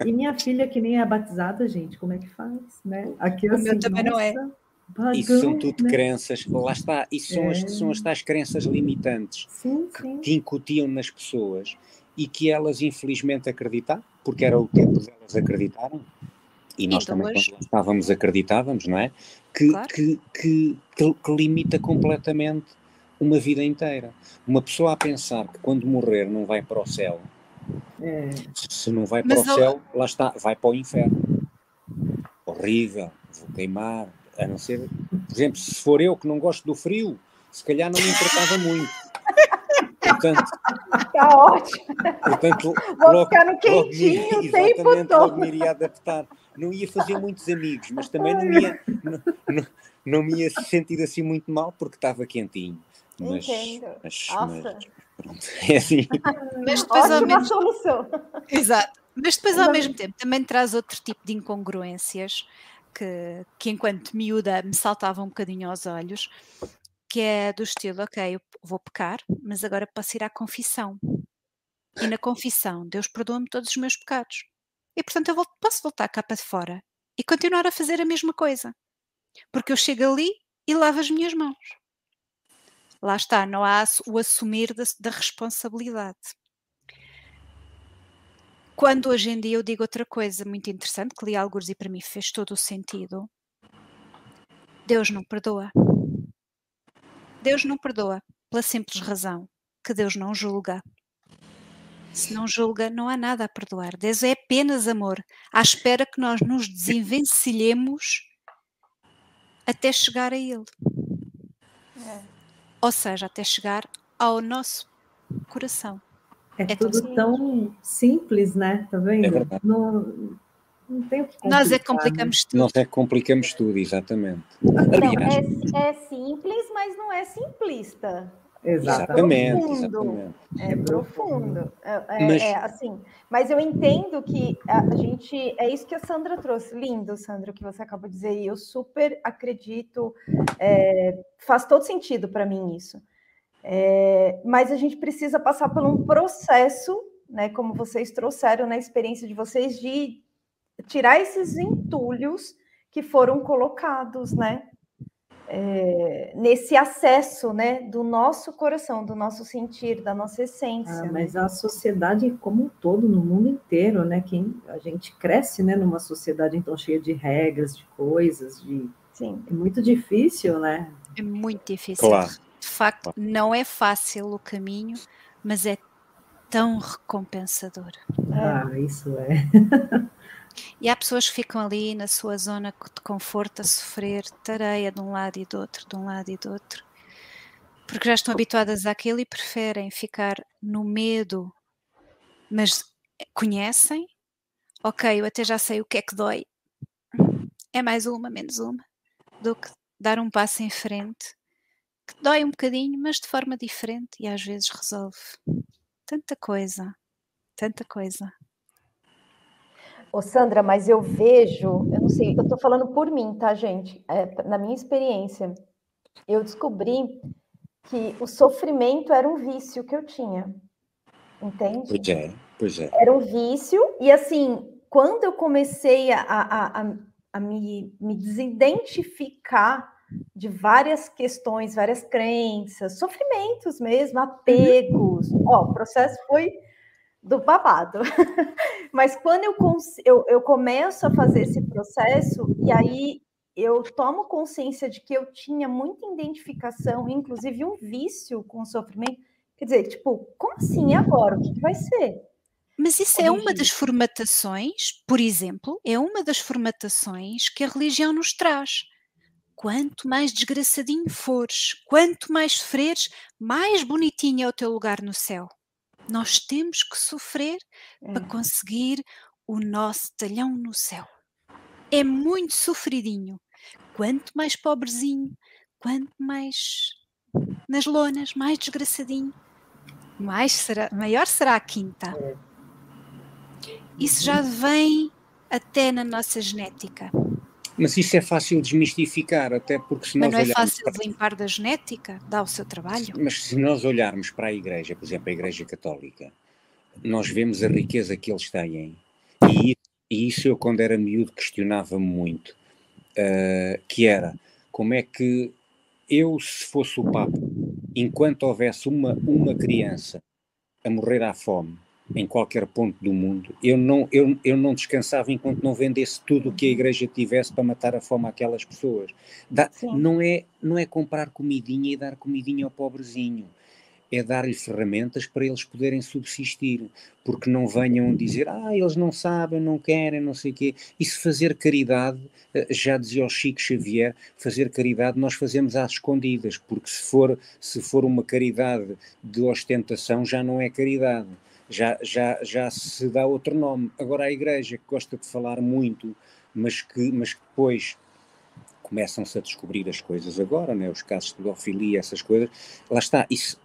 E minha filha, que nem é batizada, gente, como é que faz? Né? Aqui, assim, o meu também nossa, não é. Bagão, isso são tudo né? crenças, lá está, isso são, é. as, são as tais crenças limitantes sim, que, sim. que incutiam nas pessoas e que elas infelizmente acreditaram, porque era o tempo delas acreditaram, e nós então, também hoje... estávamos acreditávamos, não é? Que, claro. que, que, que, que limita completamente uma vida inteira. Uma pessoa a pensar que quando morrer não vai para o céu, é. Se não vai para Mas o céu, lá está, vai para o inferno. Horrível, vou queimar, a não ser, por exemplo, se for eu que não gosto do frio, se calhar não me importava muito. Portanto, está ótimo. Portanto, Vou logo, ficar no quentinho logo, o tempo todo. Logo me iria adaptar. Não ia fazer muitos amigos, mas também não ia, não, não, não me ia sentir assim muito mal porque estava quentinho. Mas, Entendo. Mas, Nossa. Mas, Pronto, é assim. Mas depois ao mesmo... solução. Exato. Mas depois ao mesmo tempo também traz outro tipo de incongruências que, que enquanto miúda me saltavam um bocadinho aos olhos, que é do estilo, ok, eu vou pecar, mas agora posso ir à confissão. E na confissão, Deus perdoa-me todos os meus pecados. E portanto eu posso voltar cá para fora e continuar a fazer a mesma coisa. Porque eu chego ali e lavo as minhas mãos lá está, não há o assumir da, da responsabilidade. Quando hoje em dia eu digo outra coisa muito interessante, que li alguns e para mim fez todo o sentido, Deus não perdoa. Deus não perdoa pela simples razão que Deus não julga. Se não julga, não há nada a perdoar. Deus é apenas amor, à espera que nós nos desenvencilhemos até chegar a Ele. É. ou seja, até chegar ao nosso coração. É, é tudo tão simples, né? Tá vendo? É não, não tem o que Nós é que complicamos né? tudo. Nós é que complicamos tudo, exatamente. Não, é, é simples, mas não é simplista. Exatamente. É profundo. Exatamente. É profundo. É, é, mas... é, assim. Mas eu entendo que a gente. É isso que a Sandra trouxe. Lindo, Sandra, o que você acabou de dizer. E eu super acredito. É, faz todo sentido para mim isso. É, mas a gente precisa passar por um processo, né, como vocês trouxeram na experiência de vocês, de tirar esses entulhos que foram colocados, né, é, nesse acesso, né, do nosso coração, do nosso sentir, da nossa essência. Ah, né? mas a sociedade como um todo, no mundo inteiro, né, quem a gente cresce, né, numa sociedade então cheia de regras, de coisas, de Sim. é muito difícil, né? É muito difícil. Claro de facto, não é fácil o caminho, mas é tão recompensador. Ah, isso é. E há pessoas que ficam ali na sua zona de conforto a sofrer tareia de um lado e do outro, de um lado e do outro, porque já estão habituadas àquilo e preferem ficar no medo, mas conhecem, ok, eu até já sei o que é que dói, é mais uma, menos uma, do que dar um passo em frente que dói um bocadinho, mas de forma diferente e às vezes resolve tanta coisa, tanta coisa. Ô Sandra, mas eu vejo, eu não sei, eu tô falando por mim, tá, gente? É, na minha experiência, eu descobri que o sofrimento era um vício que eu tinha. Entende? Pois é, pois é. Era um vício, e assim, quando eu comecei a, a, a, a me, me desidentificar de várias questões, várias crenças, sofrimentos mesmo, apegos. Uhum. Ó, o processo foi do babado. Mas quando eu, eu, eu começo a fazer esse processo, e aí eu tomo consciência de que eu tinha muita identificação, inclusive um vício com o sofrimento, quer dizer, tipo, como assim agora? O que, que vai ser? Mas isso é uma das formatações, por exemplo, é uma das formatações que a religião nos traz quanto mais desgraçadinho fores, quanto mais sofreres, mais bonitinho é o teu lugar no céu. Nós temos que sofrer é. para conseguir o nosso talhão no céu. É muito sofridinho. Quanto mais pobrezinho, quanto mais nas lonas, mais desgraçadinho, mais será, maior será a quinta. É. Isso já vem até na nossa genética. Mas isso é fácil desmistificar, até porque se nós Mas não é fácil para... limpar da genética? Dá o seu trabalho? Mas se nós olharmos para a Igreja, por exemplo, a Igreja Católica, nós vemos a riqueza que eles têm. E, e isso eu, quando era miúdo, questionava muito. Uh, que era, como é que eu, se fosse o Papa, enquanto houvesse uma, uma criança a morrer à fome, em qualquer ponto do mundo, eu não, eu, eu não descansava enquanto não vendesse tudo o que a igreja tivesse para matar a fome àquelas pessoas. Dá, não, é, não é comprar comidinha e dar comidinha ao pobrezinho, é dar-lhe ferramentas para eles poderem subsistir, porque não venham dizer, ah, eles não sabem, não querem, não sei o quê. E se fazer caridade, eh, já dizia o Chico Xavier, fazer caridade nós fazemos às escondidas, porque se for, se for uma caridade de ostentação, já não é caridade já, já, já se dá outro nome. Agora a Igreja, que gosta de falar muito, mas que, mas que depois começam-se a descobrir as coisas agora, né? os casos de pedofilia, essas coisas, lá está, isso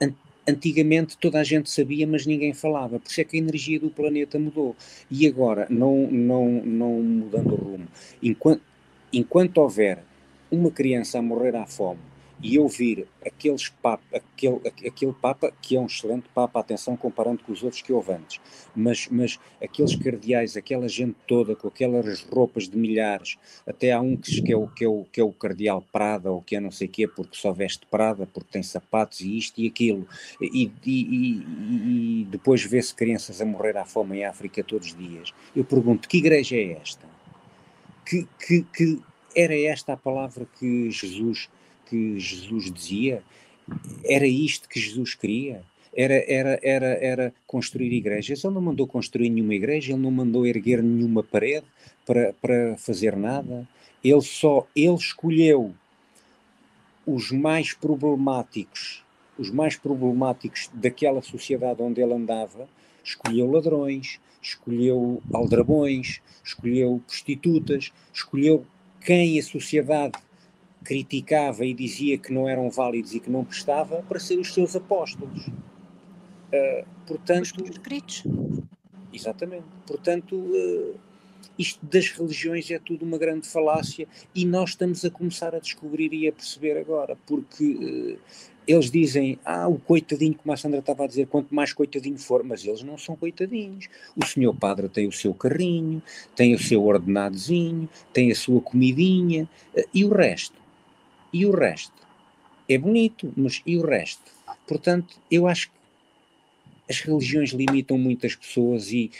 antigamente toda a gente sabia, mas ninguém falava, por isso é que a energia do planeta mudou. E agora, não, não, não mudando o rumo, enquanto, enquanto houver uma criança a morrer à fome, e ouvir aqueles papa, aquele, aquele Papa, que é um excelente Papa, atenção, comparando com os outros que houve antes, mas, mas aqueles cardeais, aquela gente toda, com aquelas roupas de milhares, até há um que, que, é, o, que, é, o, que é o Cardeal Prada, ou que é não sei o quê, porque só veste Prada, porque tem sapatos e isto e aquilo, e, e, e, e depois vê-se crianças a morrer à fome em África todos os dias. Eu pergunto, que igreja é esta? Que, que, que era esta a palavra que Jesus que Jesus dizia? Era isto que Jesus queria? Era, era, era, era construir igrejas. Ele não mandou construir nenhuma igreja, ele não mandou erguer nenhuma parede para, para fazer nada. Ele só, ele escolheu os mais problemáticos os mais problemáticos daquela sociedade onde ele andava, escolheu ladrões, escolheu aldrabões, escolheu prostitutas, escolheu quem a sociedade criticava e dizia que não eram válidos e que não prestava para ser os seus apóstolos. Uh, portanto, os Exatamente. Portanto, uh, isto das religiões é tudo uma grande falácia e nós estamos a começar a descobrir e a perceber agora, porque uh, eles dizem, ah, o coitadinho, como a Sandra estava a dizer, quanto mais coitadinho for, mas eles não são coitadinhos. O senhor padre tem o seu carrinho, tem o seu ordenadozinho, tem a sua comidinha, e o resto? E o resto? É bonito, mas e o resto? Portanto, eu acho que as religiões limitam muitas pessoas e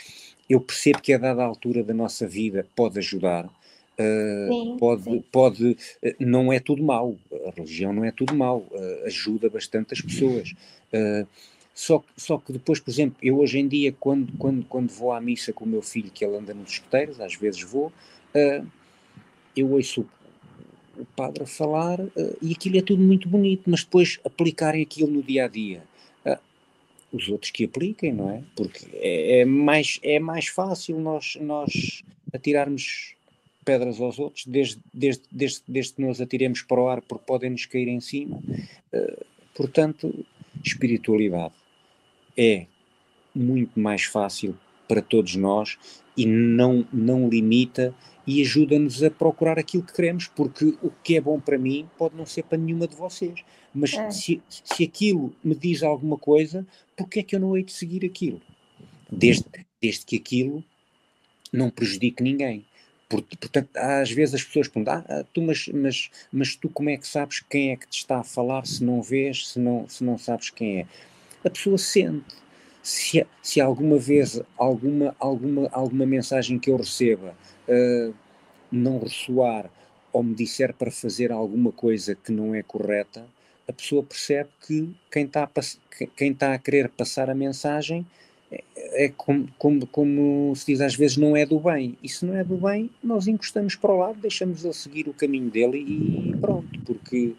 eu percebo que a dada altura da nossa vida pode ajudar, uh, sim, pode, sim. pode, uh, não é tudo mau, a religião não é tudo mau, uh, ajuda bastante as pessoas. só, só que depois, por exemplo, eu hoje em dia, quando, quando, quando vou à missa com o meu filho, que ele anda nos escuteiros, às vezes vou, eu ouço o padre a falar e aquilo é tudo muito bonito, mas depois aplicarem aquilo no dia a dia os outros que apliquem, não é? Porque é, é, mais, é mais fácil nós, nós atirarmos pedras aos outros, desde, desde, desde, desde que nós atiremos para o ar, porque podem nos cair em cima. Uh, portanto, espiritualidade é muito mais fácil para todos nós e não, não limita e ajuda-nos a procurar aquilo que queremos, porque o que é bom para mim pode não ser para nenhuma de vocês. Mas é. se, se aquilo me diz alguma coisa, porque é que eu não hei de seguir aquilo? Desde, desde que aquilo não prejudique ninguém. Portanto, às vezes as pessoas perguntam, ah, tu, mas, mas, mas tu como é que sabes quem é que te está a falar se não vês, se não, se não sabes quem é? A pessoa sente. Se, se alguma vez alguma, alguma, alguma mensagem que eu receba uh, não ressoar ou me disser para fazer alguma coisa que não é correta, a pessoa percebe que quem está a, quem está a querer passar a mensagem é, é como, como, como, se diz às vezes, não é do bem. E se não é do bem, nós encostamos para o lado, deixamos ele seguir o caminho dele e pronto, porque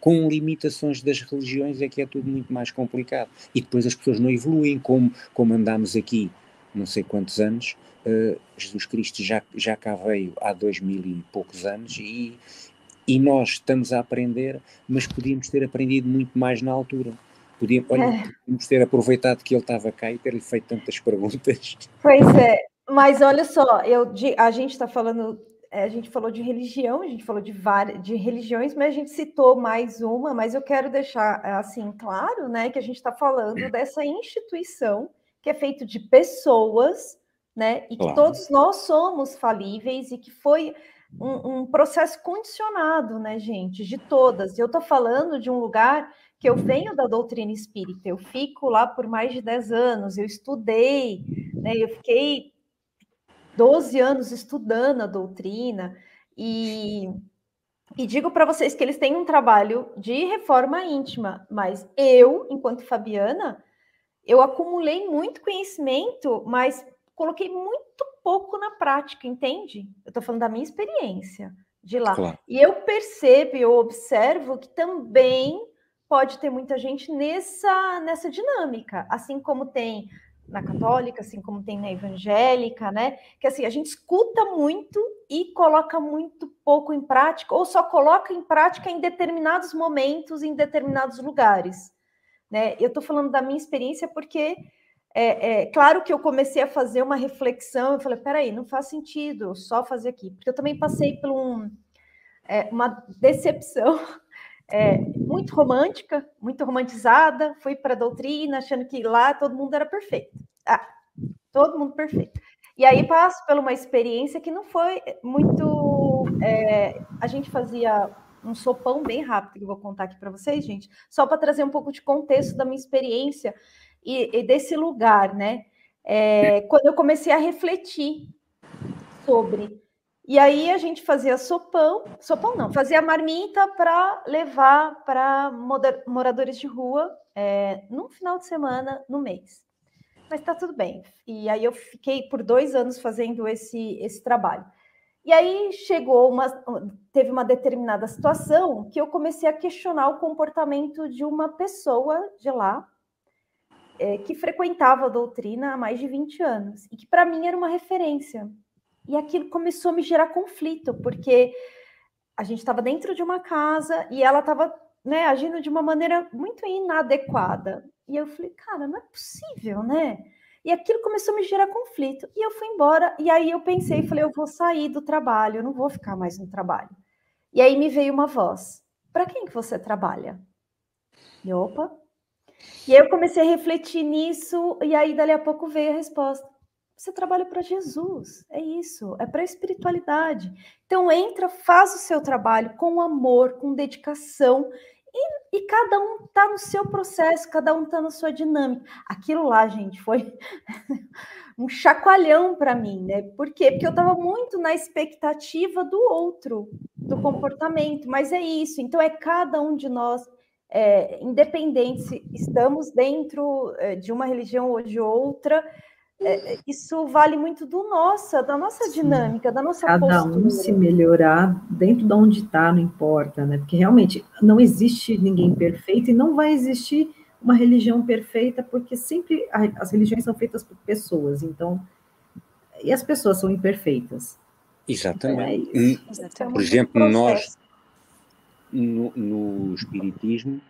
com limitações das religiões é que é tudo muito mais complicado. E depois as pessoas não evoluem como, como andámos aqui não sei quantos anos. Uh, Jesus Cristo já, já cá veio há dois mil e poucos anos e, e nós estamos a aprender, mas podíamos ter aprendido muito mais na altura. Podíamos, olha, é. podíamos ter aproveitado que ele estava cá e ter-lhe feito tantas perguntas. Pois é, mas olha só, eu, a gente está falando, é, a gente falou de religião, a gente falou de várias de religiões, mas a gente citou mais uma, mas eu quero deixar assim claro, né, que a gente está falando dessa instituição que é feito de pessoas, né, e que claro. todos nós somos falíveis e que foi um, um, processo condicionado, né, gente, de todas. Eu estou falando de um lugar que eu venho da doutrina espírita, eu fico lá por mais de 10 anos, eu estudei, né, eu fiquei 12 anos estudando a doutrina e, e digo para vocês que eles têm um trabalho de reforma íntima, mas eu, enquanto Fabiana, eu acumulei muito conhecimento, mas coloquei muito pouco na prática, entende? Eu estou falando da minha experiência de lá. Claro. E eu percebo, eu observo que também pode ter muita gente nessa, nessa dinâmica, assim como tem na católica, assim como tem na evangélica, né? Que assim, a gente escuta muito e coloca muito pouco em prática, ou só coloca em prática em determinados momentos, em determinados lugares. Né? Eu estou falando da minha experiência porque é, é, claro que eu comecei a fazer uma reflexão, eu falei, peraí, não faz sentido só fazer aqui, porque eu também passei por um, é, uma decepção é, muito romântica, muito romantizada, fui para a doutrina achando que lá todo mundo era perfeito. Ah, todo mundo perfeito. E aí passo por uma experiência que não foi muito. É, a gente fazia um sopão bem rápido que eu vou contar aqui para vocês, gente, só para trazer um pouco de contexto da minha experiência e, e desse lugar, né? É, quando eu comecei a refletir sobre. E aí a gente fazia sopão, sopão não, fazia marmita para levar para moradores de rua é, num final de semana no mês. Mas está tudo bem. E aí eu fiquei por dois anos fazendo esse, esse trabalho. E aí chegou uma, teve uma determinada situação que eu comecei a questionar o comportamento de uma pessoa de lá é, que frequentava a doutrina há mais de 20 anos e que para mim era uma referência. E aquilo começou a me gerar conflito, porque a gente estava dentro de uma casa e ela estava né, agindo de uma maneira muito inadequada. E eu falei, cara, não é possível, né? E aquilo começou a me gerar conflito. E eu fui embora. E aí eu pensei, falei, eu vou sair do trabalho, eu não vou ficar mais no trabalho. E aí me veio uma voz: para quem que você trabalha? E opa. E aí eu comecei a refletir nisso. E aí dali a pouco veio a resposta: você trabalha para Jesus, é isso, é para a espiritualidade. Então entra, faz o seu trabalho com amor, com dedicação e, e cada um está no seu processo, cada um está na sua dinâmica. Aquilo lá, gente, foi um chacoalhão para mim, né? Por quê? Porque eu estava muito na expectativa do outro, do comportamento, mas é isso. Então é cada um de nós, é, independente se estamos dentro é, de uma religião ou de outra, é, isso vale muito do nossa, da nossa dinâmica, da nossa Cada postura. um se melhorar dentro de onde está, não importa, né? Porque realmente não existe ninguém perfeito e não vai existir uma religião perfeita, porque sempre as religiões são feitas por pessoas, então e as pessoas são imperfeitas. Exatamente. Então, é por exemplo, nós no, no espiritismo,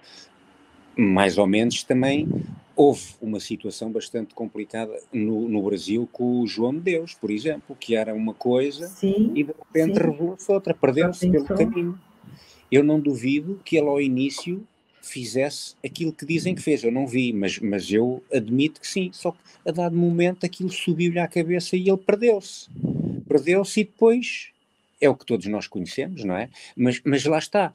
mais ou menos também houve uma situação bastante complicada no, no, Brasil com o João de Deus, por exemplo, que era uma coisa sim, e de repente revelou-se outra, perdeu-se pelo caminho. Eu não duvido que ele ao início fizesse aquilo que dizem que fez. Eu não vi, mas, mas eu admito que sim. Só que a dado momento aquilo subiu-lhe à cabeça e ele perdeu-se. Perdeu-se e depois é o que todos nós conhecemos, não é? Mas, mas lá está.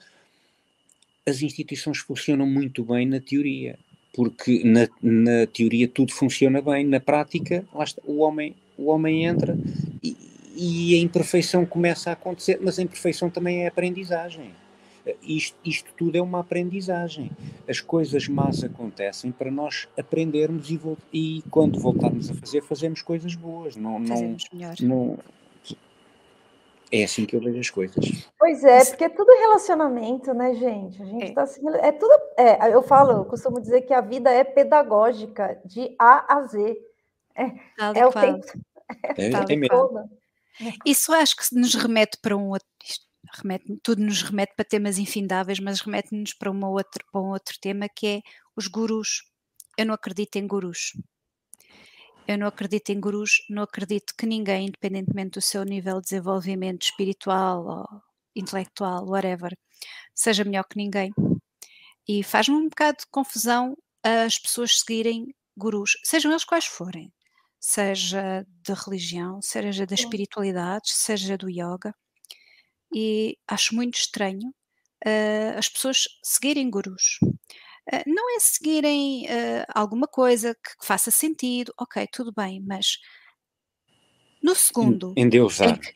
As instituições funcionam muito bem na teoria porque na, na teoria tudo funciona bem, na prática está, o, homem, o homem entra e, e, a imperfeição começa a acontecer, mas a imperfeição também é aprendizagem. Isto, isto tudo é uma aprendizagem. As coisas más acontecem para nós aprendermos e, e quando voltarmos a fazer, fazemos coisas boas. Não, não, não, é assim que eu vejo as coisas. Pois é, porque é tudo relacionamento, né, gente? A gente é. tá assim, é tudo. É, eu falo, eu costumo dizer que a vida é pedagógica de A a Z. É, é o tempo. É, é, mesmo. Isso acho que nos remete para um outro. Remete, tudo nos remete para temas infindáveis, mas remete-nos para, uma outra, para um outro tema que é os gurus. Eu não acredito em gurus. Eu não acredito em gurus, não acredito que ninguém, independentemente do seu nível de desenvolvimento espiritual ou intelectual, whatever, seja melhor que ninguém. E faz-me um bocado de confusão as pessoas seguirem gurus, sejam eles quais forem, seja da religião, seja da espiritualidade, seja do yoga. E acho muito estranho uh, as pessoas seguirem gurus. Eh, não é seguirem uh, alguma coisa que, que, faça sentido, ok, tudo bem, mas no segundo. Em, Em que,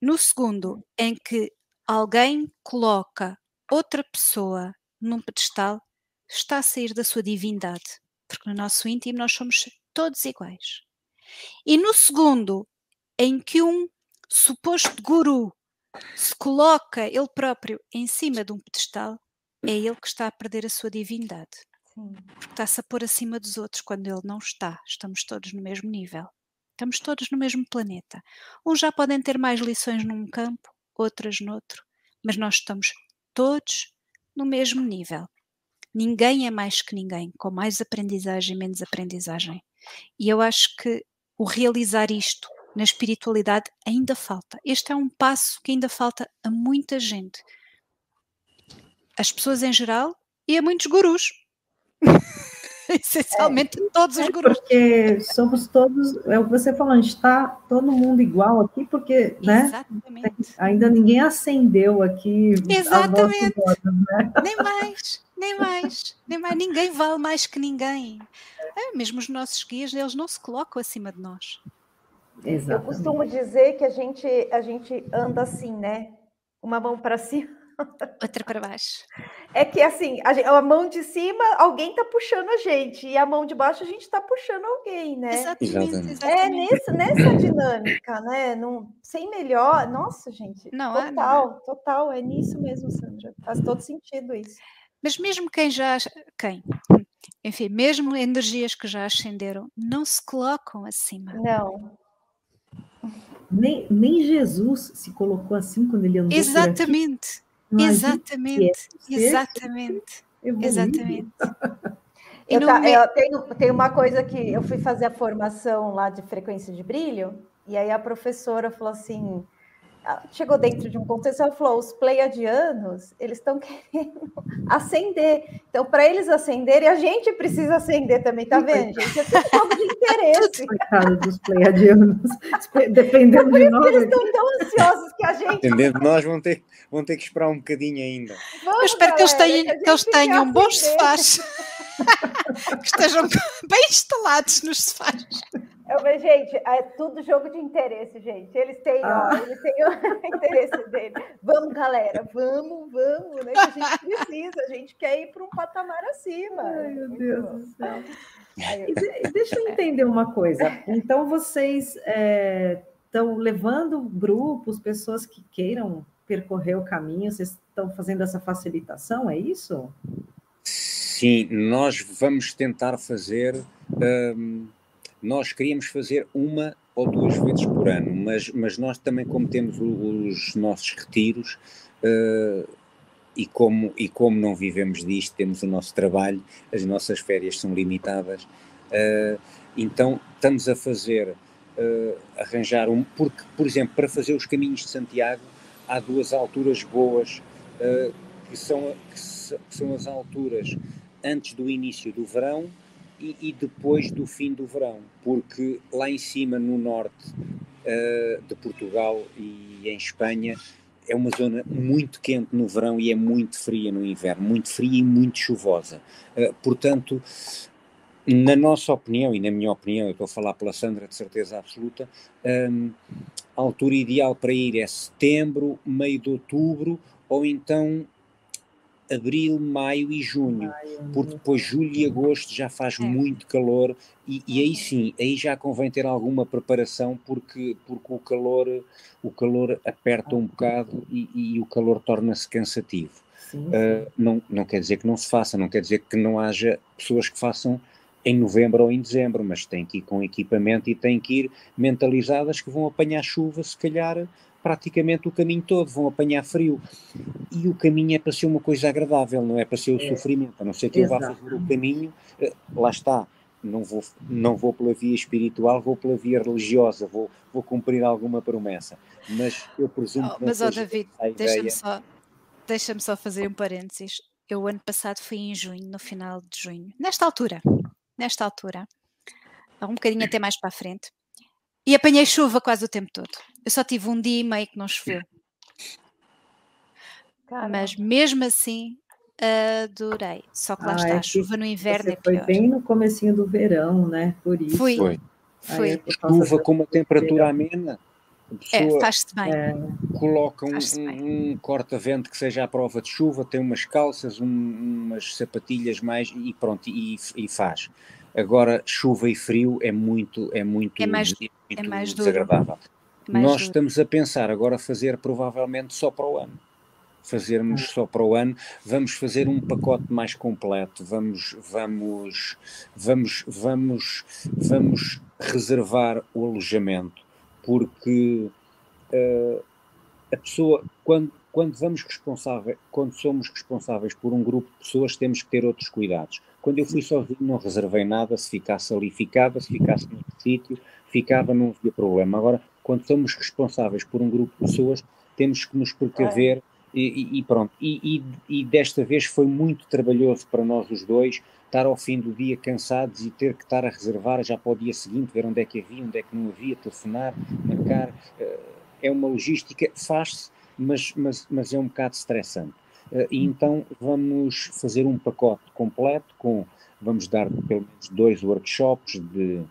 no segundo em que alguém coloca outra pessoa num pedestal, está a sair da sua divindade, porque no nosso íntimo nós somos todos iguais. E no segundo em que um suposto guru se coloca ele próprio em cima de um pedestal, é ele que está a perder a sua divindade. Sim. Porque está-se a pôr acima dos outros quando ele não está. Estamos todos no mesmo nível. Estamos todos no mesmo planeta. Uns já podem ter mais lições num campo, outras noutro, mas nós estamos todos no mesmo nível. Ninguém é mais que ninguém, com mais aprendizagem, menos aprendizagem. E eu acho que o realizar isto na espiritualidade ainda falta. Este é um passo que ainda falta a muita gente as pessoas em geral e a muitos gurus. Essencialmente é, todos os é gurus. Porque somos todos, é o que você falou, a gente está todo mundo igual aqui, porque né, ainda ninguém acendeu aqui. Exatamente. né? Nem mais, nem mais, nem mais. Ninguém vale mais que ninguém. É, mesmo os nossos guias, eles não se colocam acima de nós. Exatamente. Eu costumo dizer que a gente, a gente anda assim, né? Uma mão para cima Outra para baixo. É que assim, a, a mão de cima, alguém está puxando a gente, e a mão de baixo a gente está puxando alguém, né? Exatamente. exatamente. É nessa, nessa dinâmica, né? Não, sem melhor. Nossa, gente. Não, total, não. total. É nisso mesmo, Sandra. Faz todo sentido isso. Mas mesmo quem já. Quem? Enfim, mesmo energias que já ascenderam, não se colocam acima. Não. Nem, nem Jesus se colocou assim quando ele andou Exatamente. Exatamente. Exatamente. Exatamente. Eu, tá, eu tenho, tenho uma coisa que eu fui fazer a formação lá de frequência de brilho, e aí a professora falou assim: chegou dentro de um contexto, ela falou: os pleiadianos, eles estão querendo acender. Então, para eles acenderem, a gente precisa acender também, tá vendo, gente? É tudo de interesse. Coitado dos pleiadianos, dependendo é de nós. Eles estão tão ansiosos que a gente. Dependendo de nós, vão ter, vão ter que esperar um bocadinho ainda. Vamos, Eu espero galera, que eles tenham, que eles tenham bons sofás. que estejam bem instalados nos sofás. Eu, gente, é tudo jogo de interesse, gente. Eles têm, ah. ó, eles têm o interesse dele. Vamos, galera, vamos, vamos, né? Que a gente precisa, a gente quer ir para um patamar acima. Ai, meu Deus do céu. E deixa eu entender uma coisa. Então, vocês estão é, levando grupos, pessoas que queiram percorrer o caminho, vocês estão fazendo essa facilitação, é isso? Sim, nós vamos tentar fazer. Um nós queríamos fazer uma ou duas vezes por ano, mas, mas nós também, como temos os nossos retiros uh, e, como, e como não vivemos disto, temos o nosso trabalho, as nossas férias são limitadas, uh, então estamos a fazer, uh, arranjar um. Porque, por exemplo, para fazer os caminhos de Santiago, há duas alturas boas, que, são, que são as alturas antes do início do verão e, e, depois do fim do verão, porque lá em cima, no norte uh, de Portugal e em Espanha, é uma zona muito quente no verão e é muito fria no inverno, muito fria e muito chuvosa. Uh, portanto, na nossa opinião e na minha opinião, eu estou a falar pela Sandra de certeza absoluta, um, a altura ideal para ir é setembro, meio de outubro ou então abril, maio e junho, porque depois julho e agosto já faz é. muito calor e, e, aí sim, aí já convém ter alguma preparação porque, porque o calor o calor aperta um bocado e, e o calor torna-se cansativo. Sim, sim. Uh, não, não quer dizer que não se faça, não quer dizer que não haja pessoas que façam em novembro ou em dezembro, mas têm que ir com equipamento e têm que ir mentalizadas que vão apanhar chuva, se calhar praticamente o caminho todo, vão apanhar frio. E o caminho é para ser uma coisa agradável, não é para ser o é. sofrimento, a não ser que Exato. eu vá fazer o caminho, eh, lá está, não vou, não vou pela via espiritual, vou pela via religiosa, vou, vou cumprir alguma promessa. Mas eu presumo oh, que não Mas, ó, oh, David, deixa-me só, deixa só fazer um parênteses. Eu, ano passado, fui em junho, no final de junho, nesta altura, nesta altura, um bocadinho até mais para a frente, e apanhei chuva quase o tempo todo. Eu só tive um dia e meio que não choveu. Caramba. Mas mesmo assim adorei. Só que lá ah, está, é a chuva no inverno é pior. Foi bem no comecinho do verão, né? Por isso. Fui. Foi. Foi. É chuva com uma temperatura amena. É, faz-se bem. É, coloca um, um, um corta-vento que seja à prova de chuva, tem umas calças, um, umas sapatilhas mais e pronto, e, e faz. Agora, chuva e frio é muito, é muito, é mais, muito é mais desagradável. Mais Nós duro. estamos a pensar agora fazer provavelmente só para o ano. Fazermos hum. só para o ano, vamos fazer um pacote mais completo, vamos, vamos, vamos, vamos, vamos reservar o alojamento, porque uh, a pessoa, quando, quando vamos responsável, quando somos responsáveis por um grupo de pessoas, temos que ter outros cuidados. Quando eu fui sozinho, não reservei nada, se ficasse ali, ficava, se ficasse no sítio, ficava, não havia problema. Agora, quando somos responsáveis por um grupo de pessoas, temos que nos precaver e, e, pronto. E, e, desta vez foi muito trabalhoso para nós os dois estar ao fim do dia cansados e ter que estar a reservar já para o dia seguinte, ver onde é que havia, onde é que não havia, telefonar, marcar. Eh, é uma logística, faz-se, mas, mas, mas é um bocado estressante. Uh, e então vamos fazer um pacote completo com, vamos dar pelo menos dois workshops de,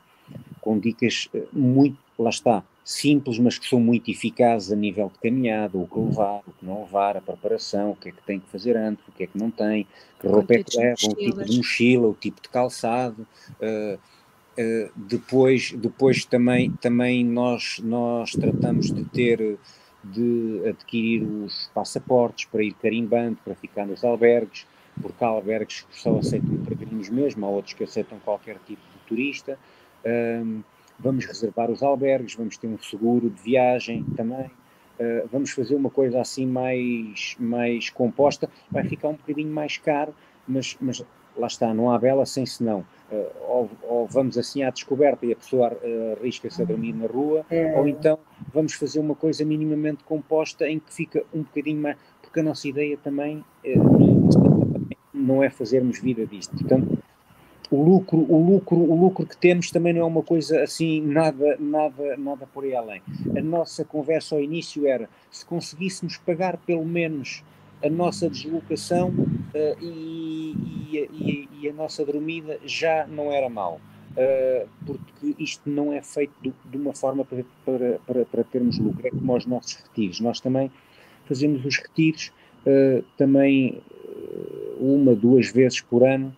com dicas uh, muito, lá está, simples, mas que são muito eficazes a nível de caminhada, o que levar, o que não levar, a preparação, o que é que tem que fazer antes, o que é que não tem, que roupa é que leva, o tipo de mochila, o tipo de calçado. Uh, uh, depois, depois também, também nós, nós tratamos de ter de adquirir os passaportes para ir carimbando, para ficar nos albergues, porque há albergues que só aceitam peregrinos mesmo, há outros que aceitam qualquer tipo de turista. Um, vamos reservar os albergues, vamos ter um seguro de viagem também. Uh, vamos fazer uma coisa assim mais, mais composta, vai ficar um bocadinho mais caro, mas, mas lá está, não há vela sem senão. Uh, ou, ou, vamos assim à descoberta e a pessoa uh, arrisca-se a dormir na rua, é. ou então vamos fazer uma coisa minimamente composta em que fica um bocadinho mais. Porque a nossa ideia também não é fazermos vida disto. Portanto, o lucro, o lucro, o lucro que temos também não é uma coisa assim nada, nada, nada por aí além. A nossa conversa ao início era se conseguíssemos pagar pelo menos a nossa deslocação uh, e, e, e, a nossa dormida já não era mal. Uh, porque isto não é feito de, de uma forma para, para, para, para, termos lucro, é como os nossos retiros. Nós também fazemos os retiros uh, também uma, duas vezes por ano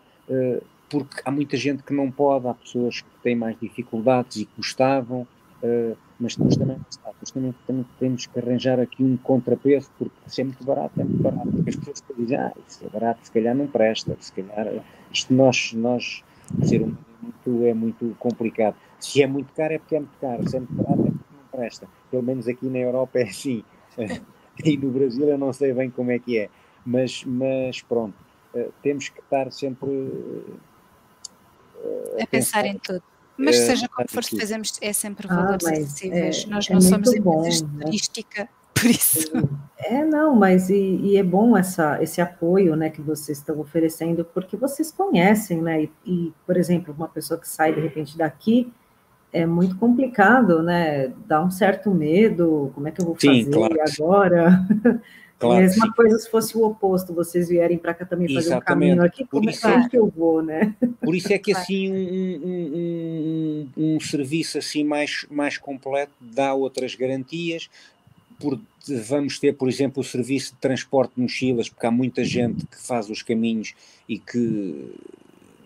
porque há muita gente que não pode, há pessoas que têm mais dificuldades e que gostavam, uh, mas depois também, depois também, também, temos que arranjar aqui um contrapeso, porque se é muito barato, é muito barato, porque as pessoas dizem, ah, isso é barato, se calhar não presta, se calhar, isto nós, nós ser um é muito, é muito complicado. Se é muito caro é porque é muito caro, se é muito barato é porque não presta. Pelo menos aqui na Europa é assim. e no Brasil eu não sei bem como é que é, mas, mas pronto, uh, temos que estar sempre a pensar em tudo. Mas é, seja como for, se fazemos, é sempre ah, valores ah, acessíveis. É, Nós não somos empresas né? turística, por isso. É, não, mas e, e, é bom essa, esse apoio né, que vocês estão oferecendo, porque vocês conhecem, né? E, e, por exemplo, uma pessoa que sai de repente daqui é muito complicado, né? Dá um certo medo, como é que eu vou Sim, fazer claro. agora? Claro, Mesma coisa se fosse o oposto, vocês vierem para cá também fazer Exatamente. um caminho aqui, como Por isso, é que eu vou, né? Por isso é que assim um, um, um, um, serviço assim mais, mais completo dá outras garantias, por, vamos ter, por exemplo, o serviço de transporte de mochilas, porque há muita gente que faz os caminhos e que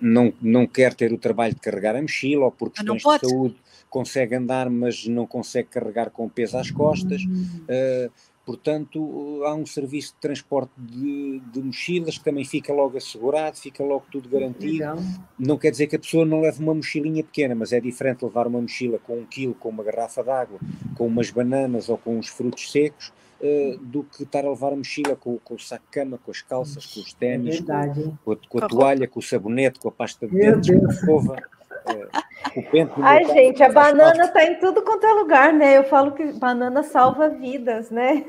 não, não quer ter o trabalho de carregar a mochila, ou por questões de saúde consegue andar, mas não consegue carregar com peso às costas. Uhum. Uh, Portanto, há um serviço de transporte de, de, mochilas que também fica logo assegurado, fica logo tudo garantido. Legal. Não quer dizer que a pessoa não leve uma mochilinha pequena, mas é diferente levar uma mochila com um quilo, com uma garrafa d'água, com umas bananas ou com uns frutos secos, uh, do que estar a levar a mochila com, com o saco de cama, com as calças, com os ténis, é com, com, a, com, a, toalha, com o sabonete, com a pasta de dentes, com a escova. É, o pente Ai, gente, a banana está em tudo quanto é lugar, né? Eu falo que banana salva vidas, né?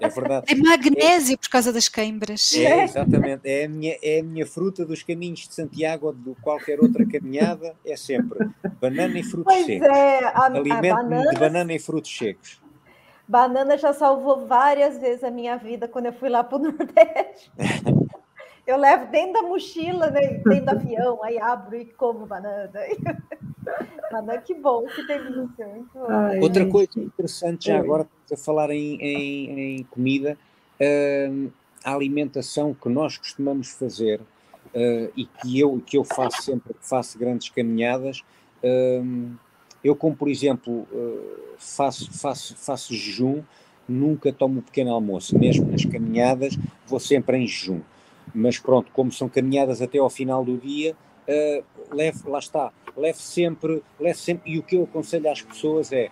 É verdade. É magnésio é, por causa das queimbras. É, exatamente. É a, minha, é a minha fruta dos caminhos de Santiago ou de qualquer outra caminhada, é sempre banana e frutos pois secos. É, a, Alimento a banana... de banana e frutos secos. Banana já salvou várias vezes a minha vida quando eu fui lá para o Nordeste. Eu levo dentro da mochila, né, dentro do avião, aí abro e como banana. banana, que bom que tem isso. Ai, Outra ai, coisa interessante, já agora a falar em, em, em comida, uh, a alimentação que nós costumamos fazer uh, e que eu, que eu faço sempre que faço grandes caminhadas, uh, eu como por exemplo faço, faço, faço jejum, nunca tomo um pequeno almoço, mesmo nas caminhadas vou sempre em jejum mas pronto, como são caminhadas até ao final do dia, uh, leve, lá está, leve sempre, leve sempre, e o que eu aconselho às pessoas é,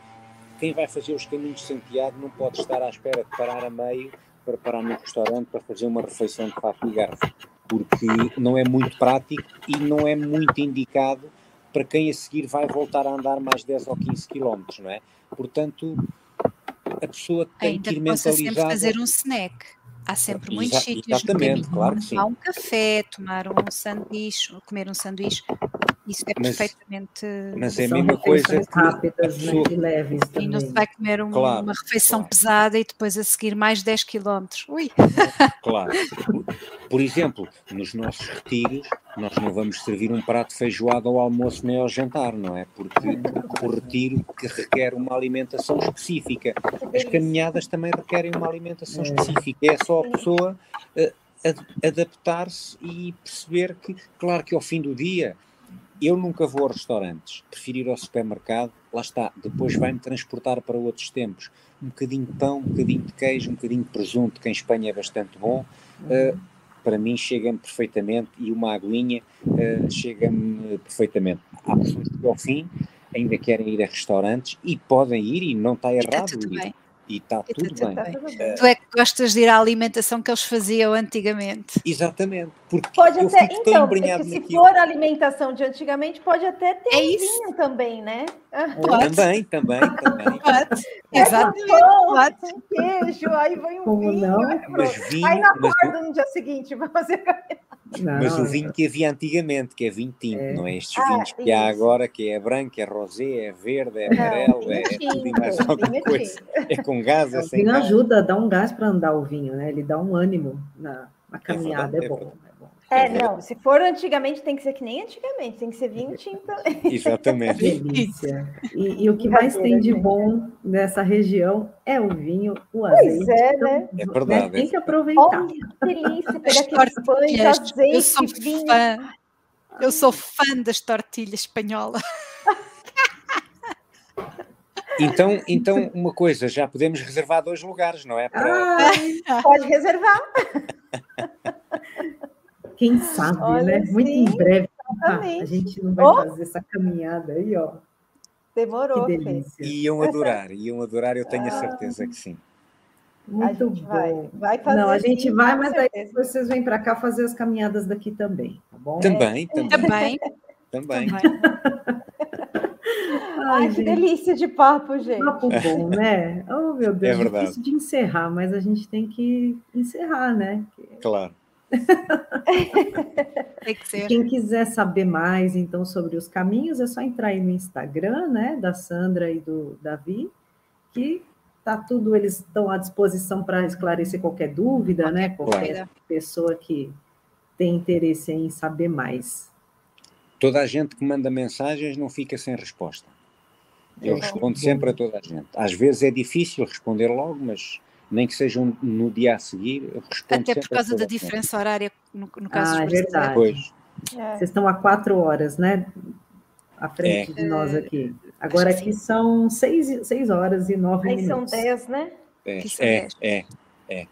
quem vai fazer os caminhos de Santiago não pode estar à espera de parar a meio para parar no restaurante para fazer uma refeição de fato e garfo, porque não é muito prático e não é muito indicado para quem a seguir vai voltar a andar mais 10 ou 15 quilómetros, não é? Portanto, a pessoa tem Ainda que ir mentalizada... sempre fazer um snack. Há sempre muitos sítios no caminho. Claro tomar um café, tomar um sanduíche, comer um sanduíche. Isso é Mas- perfeitamente. Mas é a mesma coisa que rápidas né, pessoa- e leves E não se vai comer um- Claro, uma refeição claro. pesada e depois a seguir mais 10 km. Ui! Claro. Por, exemplo, nos nossos retiros, nós não vamos servir um prato de feijoada ao almoço nem ao jantar, não é? Porque, o retiro que requer uma alimentação específica. As caminhadas também requerem uma alimentação É. específica. É só a pessoa ad- adaptar-se e perceber que, claro que ao fim do dia, eu nunca vou a restaurantes, prefiro ir ao supermercado, lá está, depois vai-me transportar para outros tempos. Um bocadinho de pão, um bocadinho de queijo, um bocadinho de presunto, que em Espanha é bastante bom. eh, para mim chega-me perfeitamente e uma aguinha eh, chega-me perfeitamente. Há pessoas que ao fim ainda querem ir a restaurantes e podem ir e não está está errado tudo ir. bem. E está tudo está bem. Tá tudo bem. Tu é que gostas de ir à alimentação que eles faziam antigamente. Exatamente, porque Pode eu até, fico tão então, porque se naquilo. for a alimentação de antigamente, pode até ter É um isso. vinho também, né? Pode. Também, também, também. Pode. É Exatamente. pão, Pode. um queijo, aí vem um Como vinho. não? aí. Mas vinho, Aí não mas, acorda no dia seguinte para fazer Não, mas o vinho que havia antigamente, que é vinho tinto, É. não é estes Ah, vinhos que há isso. agora, que é branco, é rosé, é verde, é Não, amarelo, é, é tudo e mais alguma coisa. É com gás, é o sem vinho gás. ajuda dar um gás para andar o vinho, né? Ele dá um ânimo na, na caminhada, é, é bom, é bom. É, não, se for antigamente, tem que ser que nem antigamente, tem que ser vinho tinto. Exatamente. Delícia. E, e o que mais tem de bom nessa região é o vinho, o azeite. Pois é, né? É verdade, Tem é que aproveitar. Olha que delícia, pegar aqueles pães, tortilhas. Eu sou azeite, vinho. fã. Eu sou fã das tortilhas espanholas. Então, então, uma coisa, já podemos reservar dois lugares, não é? Para, Ah, Pode reservar. quem sabe, Olha, né? Muito em sim, breve ah, exatamente. a gente não vai Oh! fazer essa caminhada aí, ó. Que Demorou, Fê. delícia. iam adorar, iam adorar, eu tenho a certeza que sim. A Muito gente bom. vai. Vai fazer. Não, a gente sim, vai, mas aí vocês vêm para cá fazer as caminhadas daqui também, tá bom? Também, também, Também. também. também. Ai, que delícia de papo, gente. Papo bom, né? Oh, meu Deus, É verdade. difícil de encerrar, mas a gente tem que encerrar, né? Claro. Tem que ser. Quem quiser saber mais, então, sobre os caminhos, é só entrar aí no Instagram, né, da Sandra e do Davi, que tá tudo, eles estão à disposição para esclarecer qualquer dúvida, né, qualquer pessoa que tem interesse em saber mais. Toda a gente que manda mensagens não fica sem resposta. Eu É, respondo sempre a toda a gente. Às vezes é difícil responder logo, mas nem que seja um- no dia a seguir, eu respondo Até sempre por causa a toda da diferença horária, no, no caso Ah, é dos verdade. Pois, É. Vocês estão a quatro horas, né, à frente É. de nós aqui. Agora aqui são seis, seis horas e nove Aí são minutos. 10, né? é, Aqui são é, dez. é,